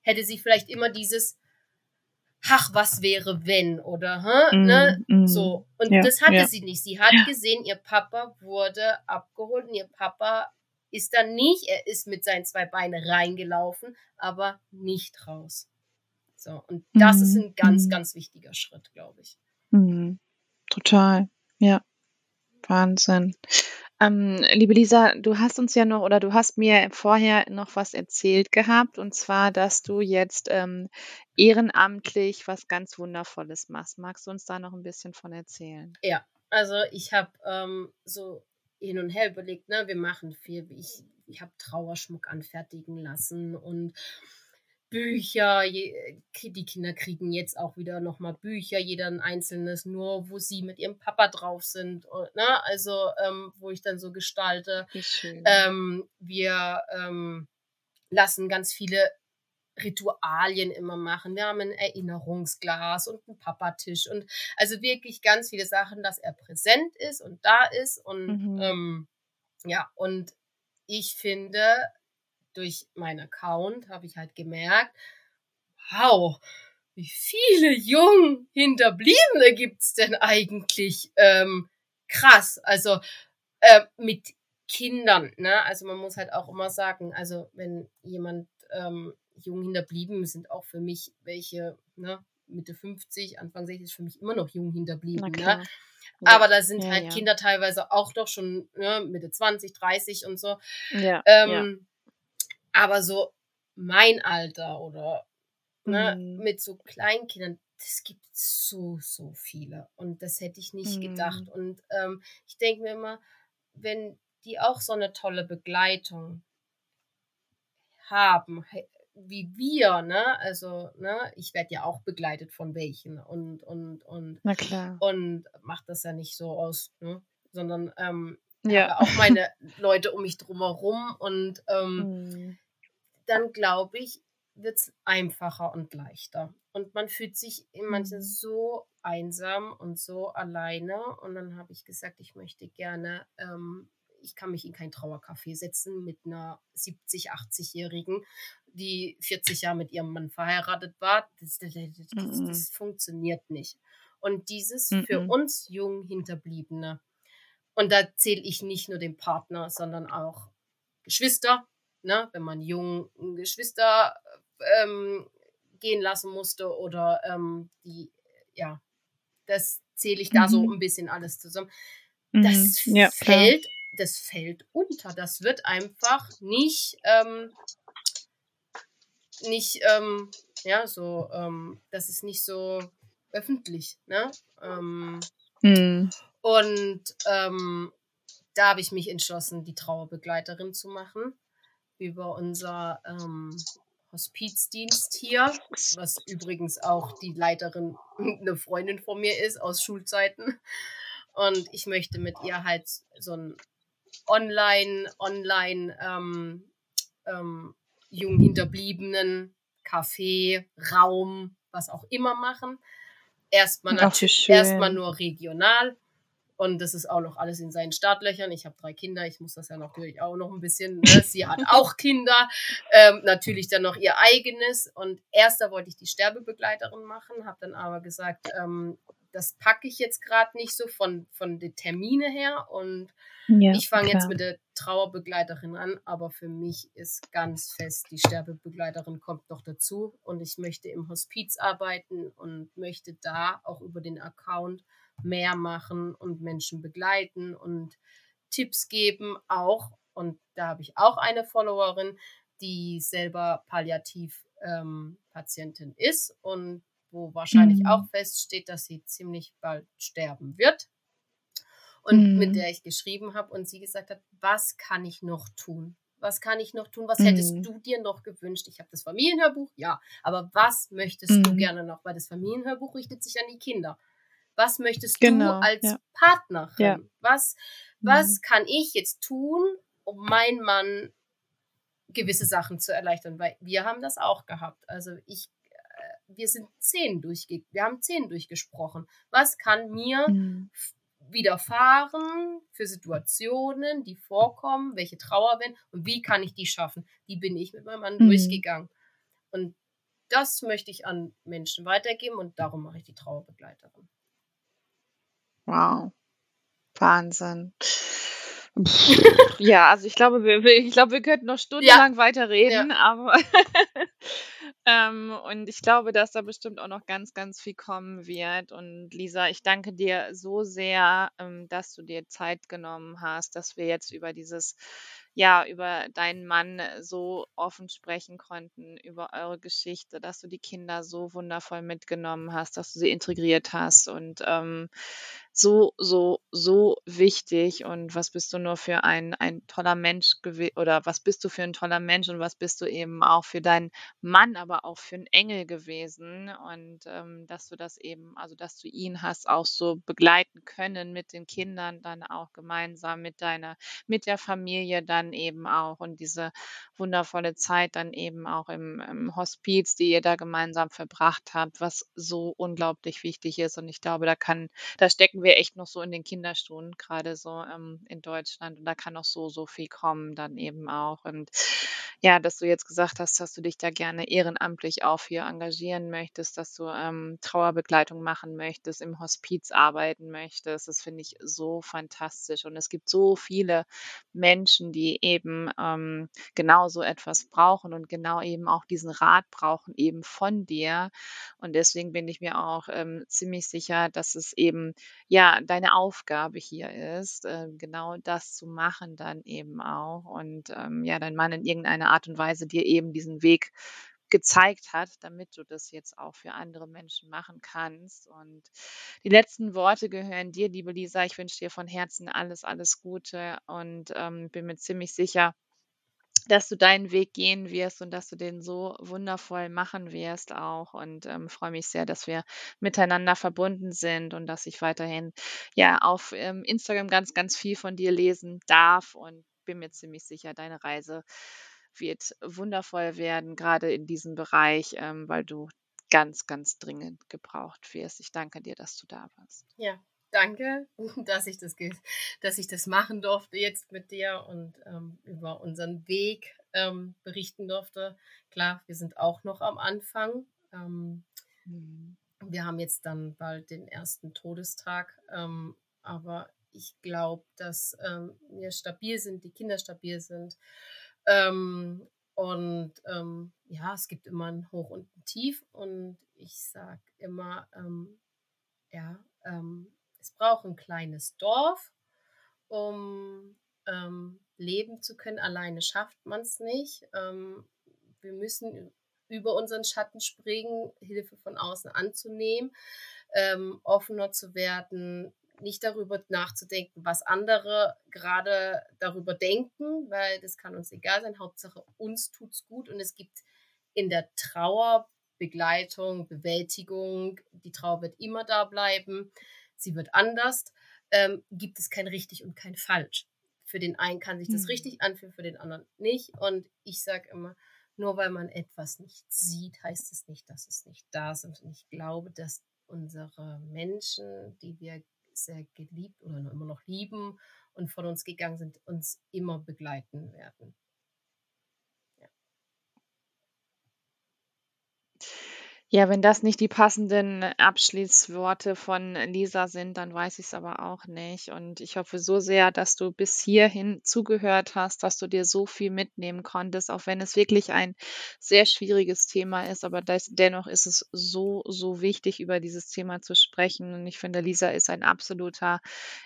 hätte sie vielleicht immer dieses, ach, was wäre wenn oder hä, mm, ne? Mm, so und ja, das hatte ja. sie nicht. Sie hat ja. gesehen, ihr Papa wurde abgeholt und ihr Papa ist dann nicht, er ist mit seinen zwei Beinen reingelaufen, aber nicht raus. So und das mm, ist ein ganz, mm. ganz wichtiger Schritt, glaube ich. Total, ja, Wahnsinn. Ähm, liebe Lisa, du hast uns ja noch oder du hast mir vorher noch was erzählt gehabt, und zwar, dass du jetzt ähm, ehrenamtlich was ganz Wundervolles machst. Magst du uns da noch ein bisschen von erzählen? Ja, also ich habe ähm, so hin und her überlegt, ne, wir machen viel. Ich, ich habe Trauerschmuck anfertigen lassen und Bücher, die Kinder kriegen jetzt auch wieder nochmal Bücher, jeder ein einzelnes, nur wo sie mit ihrem Papa drauf sind. ne? Also, ähm, wo ich dann so gestalte. Ähm, wir ähm, lassen ganz viele Ritualien immer machen. Wir haben ein Erinnerungsglas und einen Papatisch und also wirklich ganz viele Sachen, dass er präsent ist und da ist und mhm. ähm, ja und ich finde durch meinen Account habe ich halt gemerkt, wow, wie viele jung Hinterbliebene gibt's denn eigentlich? Ähm, krass, also äh, mit Kindern, ne? Also man muss halt auch immer sagen, also wenn jemand ähm, jung hinterblieben sind auch für mich welche, ne, Mitte 50, Anfang 60 ist für mich immer noch jung hinterblieben, ne? Aber da sind ja, halt ja. Kinder teilweise auch doch schon ne, Mitte 20, 30 und so. Ja, ähm, Aber so mein Alter oder ne, mhm. mit so Kleinkindern, das gibt so, so viele. Und das hätte ich nicht mhm. gedacht. Und ähm, ich denke mir immer, wenn die auch so eine tolle Begleitung haben, wie wir, ne? Also, ne, ich werde ja auch begleitet von welchen und und und Na klar. und mache das ja nicht so aus, ne? Sondern ähm, ja. auch meine [laughs] Leute um mich drumherum und ähm, mhm. Dann glaube ich, wird es einfacher und leichter. Und man fühlt sich in manchen mhm. so einsam und so alleine. Und dann habe ich gesagt, ich möchte gerne ähm, ich kann mich in kein Trauercafé setzen mit einer 70, 80-Jährigen, die 40 Jahre mit ihrem Mann verheiratet war. Das, das, das, das -mm. funktioniert nicht. Und dieses für uns jung Hinterbliebene, und da zähle ich nicht nur den Partner, sondern auch Geschwister, ne? wenn man jung Geschwister ähm, gehen lassen musste oder ähm, die, ja, das zähle ich da so mhm. ein bisschen alles zusammen. Das mhm. ja, fällt klar das fällt unter. Das wird einfach nicht, ähm, nicht, ähm, ja, so, ähm, das ist nicht so öffentlich, ne? Ähm, mhm. Und da habe ich mich entschlossen, die Trauerbegleiterin zu machen über unser ähm, Hospizdienst hier, was übrigens auch die Leiterin [laughs] eine Freundin von mir ist aus Schulzeiten. Und ich möchte mit ihr halt so ein online, online ähm, ähm, jungen Hinterbliebenen, Café, Raum, was auch immer machen. Erstmal natürlich erstmal nur regional. Und das ist auch noch alles in seinen Startlöchern. Ich habe drei Kinder, ich muss das ja natürlich auch noch ein bisschen. Ne? Sie hat [laughs] auch Kinder, ähm, natürlich dann noch ihr eigenes. Und erst da wollte ich die Sterbebegleiterin machen, habe dann aber gesagt, ähm, das packe ich jetzt gerade nicht so von, von den Termine her. Und ja, ich fange jetzt mit der Trauerbegleiterin an, aber für mich ist ganz fest, die Sterbebegleiterin kommt noch dazu. Und ich möchte im Hospiz arbeiten und möchte da auch über den Account mehr machen und Menschen begleiten und Tipps geben auch. Und da habe ich auch eine Followerin, die selber Palliativ-Patientin ähm, ist und wo wahrscheinlich mhm. auch feststeht, dass sie ziemlich bald sterben wird. Und mhm. mit der ich geschrieben habe und sie gesagt hat, was kann ich noch tun? Was kann ich noch tun? Was mhm. hättest du dir noch gewünscht? Ich habe das Familienhörbuch, ja, aber was möchtest du mhm. gerne noch? Weil das Familienhörbuch richtet sich an die Kinder. Was möchtest genau, du als ja. Partnerin? Ja. Was, was mhm. kann ich jetzt tun, um meinen Mann gewisse Sachen zu erleichtern? Weil wir haben das auch gehabt. Also ich wir sind zehn durchge wir haben zehn durchgesprochen. Was kann mir mhm. widerfahren für Situationen, die vorkommen, welche Trauer werden und wie kann ich die schaffen? Die bin ich mit meinem Mann mhm. durchgegangen. Und das möchte ich an Menschen weitergeben und darum mache ich die Trauerbegleiterin. Wow. Wahnsinn. [laughs] ja, also ich glaube, wir, ich glaube, wir könnten noch stundenlang ja. weiterreden, ja. aber [laughs] ähm, und ich glaube, dass da bestimmt auch noch ganz, ganz viel kommen wird. Und Lisa, ich danke dir so sehr, ähm, dass du dir Zeit genommen hast, dass wir jetzt über dieses ja, über deinen Mann so offen sprechen konnten, über eure Geschichte, dass du die Kinder so wundervoll mitgenommen hast, dass du sie integriert hast und ähm, so, so, so wichtig. Und was bist du nur für ein, ein toller Mensch gewesen oder was bist du für ein toller Mensch und was bist du eben auch für deinen Mann aber auch für 'n Engel gewesen und, ähm, dass du das eben also, dass du ihn hast auch so begleiten können mit den Kindern dann auch gemeinsam mit deiner mit der Familie dann eben auch und diese wundervolle Zeit dann eben auch im im Hospiz, die ihr da gemeinsam verbracht habt, was so unglaublich wichtig ist. Und ich glaube, da kann da stecken wir echt noch so in den Kinderschuhen, grade so, ähm, in Deutschland. Und da kann noch so, so viel kommen dann eben auch. Und ja, dass du jetzt gesagt hast, dass du dich da gerne ehrenamtlich auch für engagieren möchtest, dass du, ähm, Trauerbegleitung machen möchtest, im Hospiz arbeiten möchtest. Das finde ich so fantastisch. Und es gibt so viele Menschen, die eben, ähm, genau so etwas brauchen und genau eben auch diesen Rat brauchen eben von dir. Und deswegen bin ich mir auch, ähm, ziemlich sicher, dass es eben, ja, deine Aufgabe hier ist, äh, genau das zu machen dann eben auch und, ähm, ja, dein Mann in irgendeiner Art und Weise dir eben diesen Weg gezeigt hat, damit du das jetzt auch für andere Menschen machen kannst. Und die letzten Worte gehören dir, liebe Lisa. Ich wünsche dir von Herzen alles, alles Gute und, ähm, bin mir ziemlich sicher dass du deinen Weg gehen wirst und dass du den so wundervoll machen wirst auch und, ähm, freue mich sehr, dass wir miteinander verbunden sind und dass ich weiterhin, ja, auf, ähm, Instagram ganz, ganz viel von dir lesen darf und bin mir ziemlich sicher, deine Reise wird wundervoll werden, grade in diesem Bereich, ähm, weil du ganz, ganz dringend gebraucht wirst. Ich danke dir, dass du da warst. Ja, danke, [laughs] dass ich das dass ich das machen durfte jetzt mit dir und, ähm, über unseren Weg, ähm, berichten durfte. Klar, wir sind auch noch am Anfang. Ähm, Mhm. wir haben jetzt dann bald den ersten Todestag, ähm, aber ich glaube, dass, ähm, wir stabil sind, die Kinder stabil sind. Ähm, und, ähm, ja, es gibt immer 'n Hoch und 'n Tief und ich sage immer, ähm, ja, ähm, es braucht 'n kleines Dorf, um, ähm, leben zu können. Alleine schafft man's nicht. Ähm, wir müssen über unseren Schatten springen, Hilfe von außen anzunehmen, offener zu werden, nicht darüber nachzudenken, was andere grade darüber denken, weil das kann uns egal sein. Hauptsache uns tut's gut und es gibt in der Trauerbegleitung, Bewältigung die Trauer wird immer da bleiben, sie wird anders, ähm, gibt es kein richtig und kein falsch. Für den einen kann sich das Mhm. richtig anfühlen, für den anderen nicht. Und ich sage immer: „Nur weil man etwas nicht sieht, heißt es nicht, dass es nicht da ist.“ Und ich glaube, dass unsere Menschen, die wir sehr geliebt oder immer noch lieben und von uns gegangen sind, uns immer begleiten werden. Ja, wenn das nicht die passenden Abschließworte von Lisa sind, dann weiß ich's aber auch nicht. Und ich hoffe so sehr, dass du bis hierhin zugehört hast, dass du dir so viel mitnehmen konntest, auch wenn es wirklich ein sehr schwieriges Thema ist. Aber des dennoch ist es so, so wichtig, über dieses Thema zu sprechen. Und ich finde, Lisa ist ein absoluter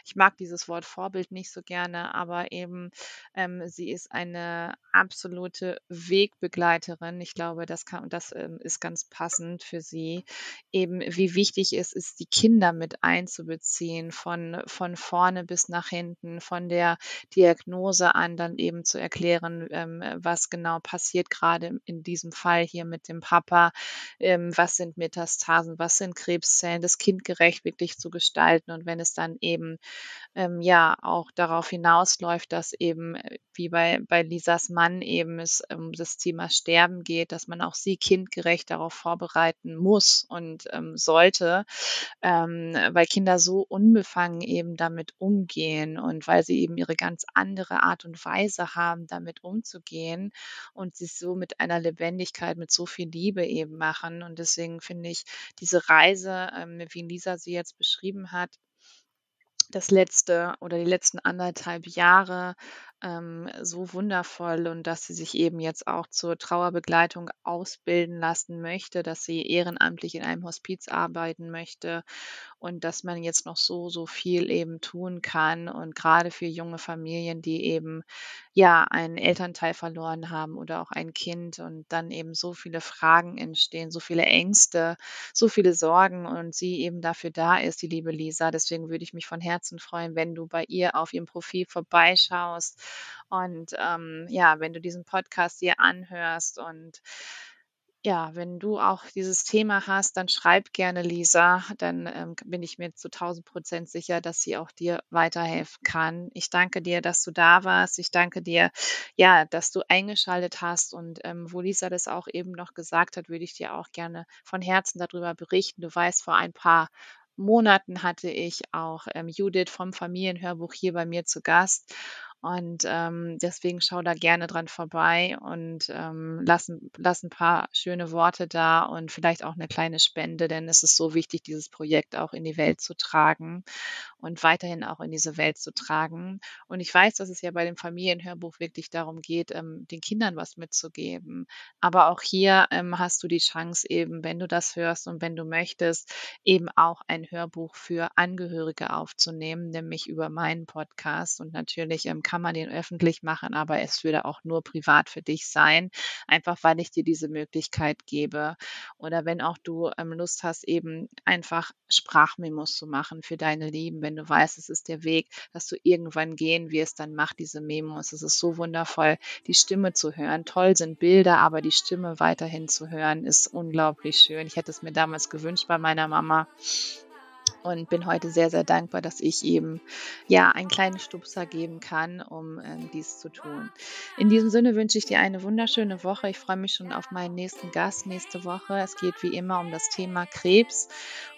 ich mag dieses Wort Vorbild nicht so gerne, aber eben, ähm, sie ist eine absolute Wegbegleiterin. Ich glaube, das kann das, ähm, ist ganz passend für sie, eben wie wichtig es ist, die Kinder mit einzubeziehen, von von vorne bis nach hinten, von der Diagnose an dann eben zu erklären, ähm, was genau passiert grade in diesem Fall hier mit dem Papa. Ähm, was sind Metastasen, was sind Krebszellen, das kindgerecht wirklich zu gestalten. Und wenn es dann eben, ähm, ja, auch darauf hinausläuft, dass eben, äh, wie bei bei Lisas Mann eben es um das Thema Sterben geht, dass man auch sie kindgerecht darauf vorbereiten muss und, ähm, sollte, ähm, weil Kinder so unbefangen eben damit umgehen und weil sie eben ihre ganz andere Art und Weise haben, damit umzugehen und sich so mit einer Lebendigkeit, mit so viel Liebe eben machen. Und deswegen finde ich diese Reise, ähm, wie Lisa sie jetzt beschrieben hat das letzte oder die letzten 1 1/2 Jahre, ähm, so wundervoll und dass sie sich eben jetzt auch zur Trauerbegleitung ausbilden lassen möchte, dass sie ehrenamtlich in einem Hospiz arbeiten möchte und dass man jetzt noch so, so viel eben tun kann. Und grade für junge Familien, die eben, ja, einen Elternteil verloren haben oder auch ein Kind und dann eben so viele Fragen entstehen, so viele Ängste, so viele Sorgen und sie eben dafür da ist, die liebe Lisa. Deswegen würde ich mich von Herzen freuen, wenn du bei ihr auf ihrem Profil vorbeischaust und, ähm, ja, wenn du diesen Podcast dir anhörst und ja, wenn du auch dieses Thema hast, dann schreib gerne Lisa. Dann ähm, bin ich mir zu 1000 Prozent sicher, dass sie auch dir weiterhelfen kann. Ich danke dir, dass du da warst. Ich danke dir, ja, dass du eingeschaltet hast. Und ähm, wo Lisa das auch eben noch gesagt hat, würde ich dir auch gerne von Herzen darüber berichten. Du weißt, vor ein paar Monaten hatte ich auch ähm, Judith vom Familienhörbuch hier bei mir zu Gast. Und ähm, deswegen schau da gerne dran vorbei und ähm, lass, lass ein paar schöne Worte da und vielleicht auch eine kleine Spende, denn es ist so wichtig, dieses Projekt auch in die Welt zu tragen und weiterhin auch in diese Welt zu tragen. Und ich weiß, dass es ja bei dem Familienhörbuch wirklich darum geht, ähm, den Kindern was mitzugeben. Aber auch hier ähm, hast du die Chance eben, wenn du das hörst und wenn du möchtest, eben auch ein Hörbuch für Angehörige aufzunehmen, nämlich über meinen Podcast. Und natürlich ähm, kann man den öffentlich machen, aber es würde auch nur privat für dich sein, einfach weil ich dir diese Möglichkeit gebe. Oder wenn auch du ähm, Lust hast, eben einfach Sprachmemos zu machen für deine Lieben, wenn du weißt, es ist der Weg, dass du irgendwann gehen wirst, dann mach diese Memos. Es ist so wundervoll, die Stimme zu hören. Toll sind Bilder, aber die Stimme weiterhin zu hören, ist unglaublich schön. Ich hätte es mir damals gewünscht bei meiner Mama und bin heute sehr, sehr dankbar, dass ich eben ja einen kleinen Stupser geben kann, um ähm, dies zu tun. In diesem Sinne wünsche ich dir eine wunderschöne Woche. Ich freue mich schon auf meinen nächsten Gast nächste Woche. Es geht wie immer um das Thema Krebs.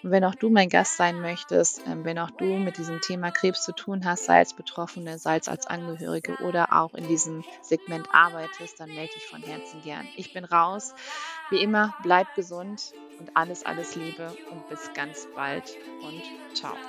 Und wenn auch du mein Gast sein möchtest, ähm, wenn auch du mit diesem Thema Krebs zu tun hast, sei als Betroffene, sei es als Angehörige oder auch in diesem Segment arbeitest, dann melde dich von Herzen gern. Ich bin raus. Wie immer, bleib gesund und alles, alles Liebe und bis ganz bald und ciao.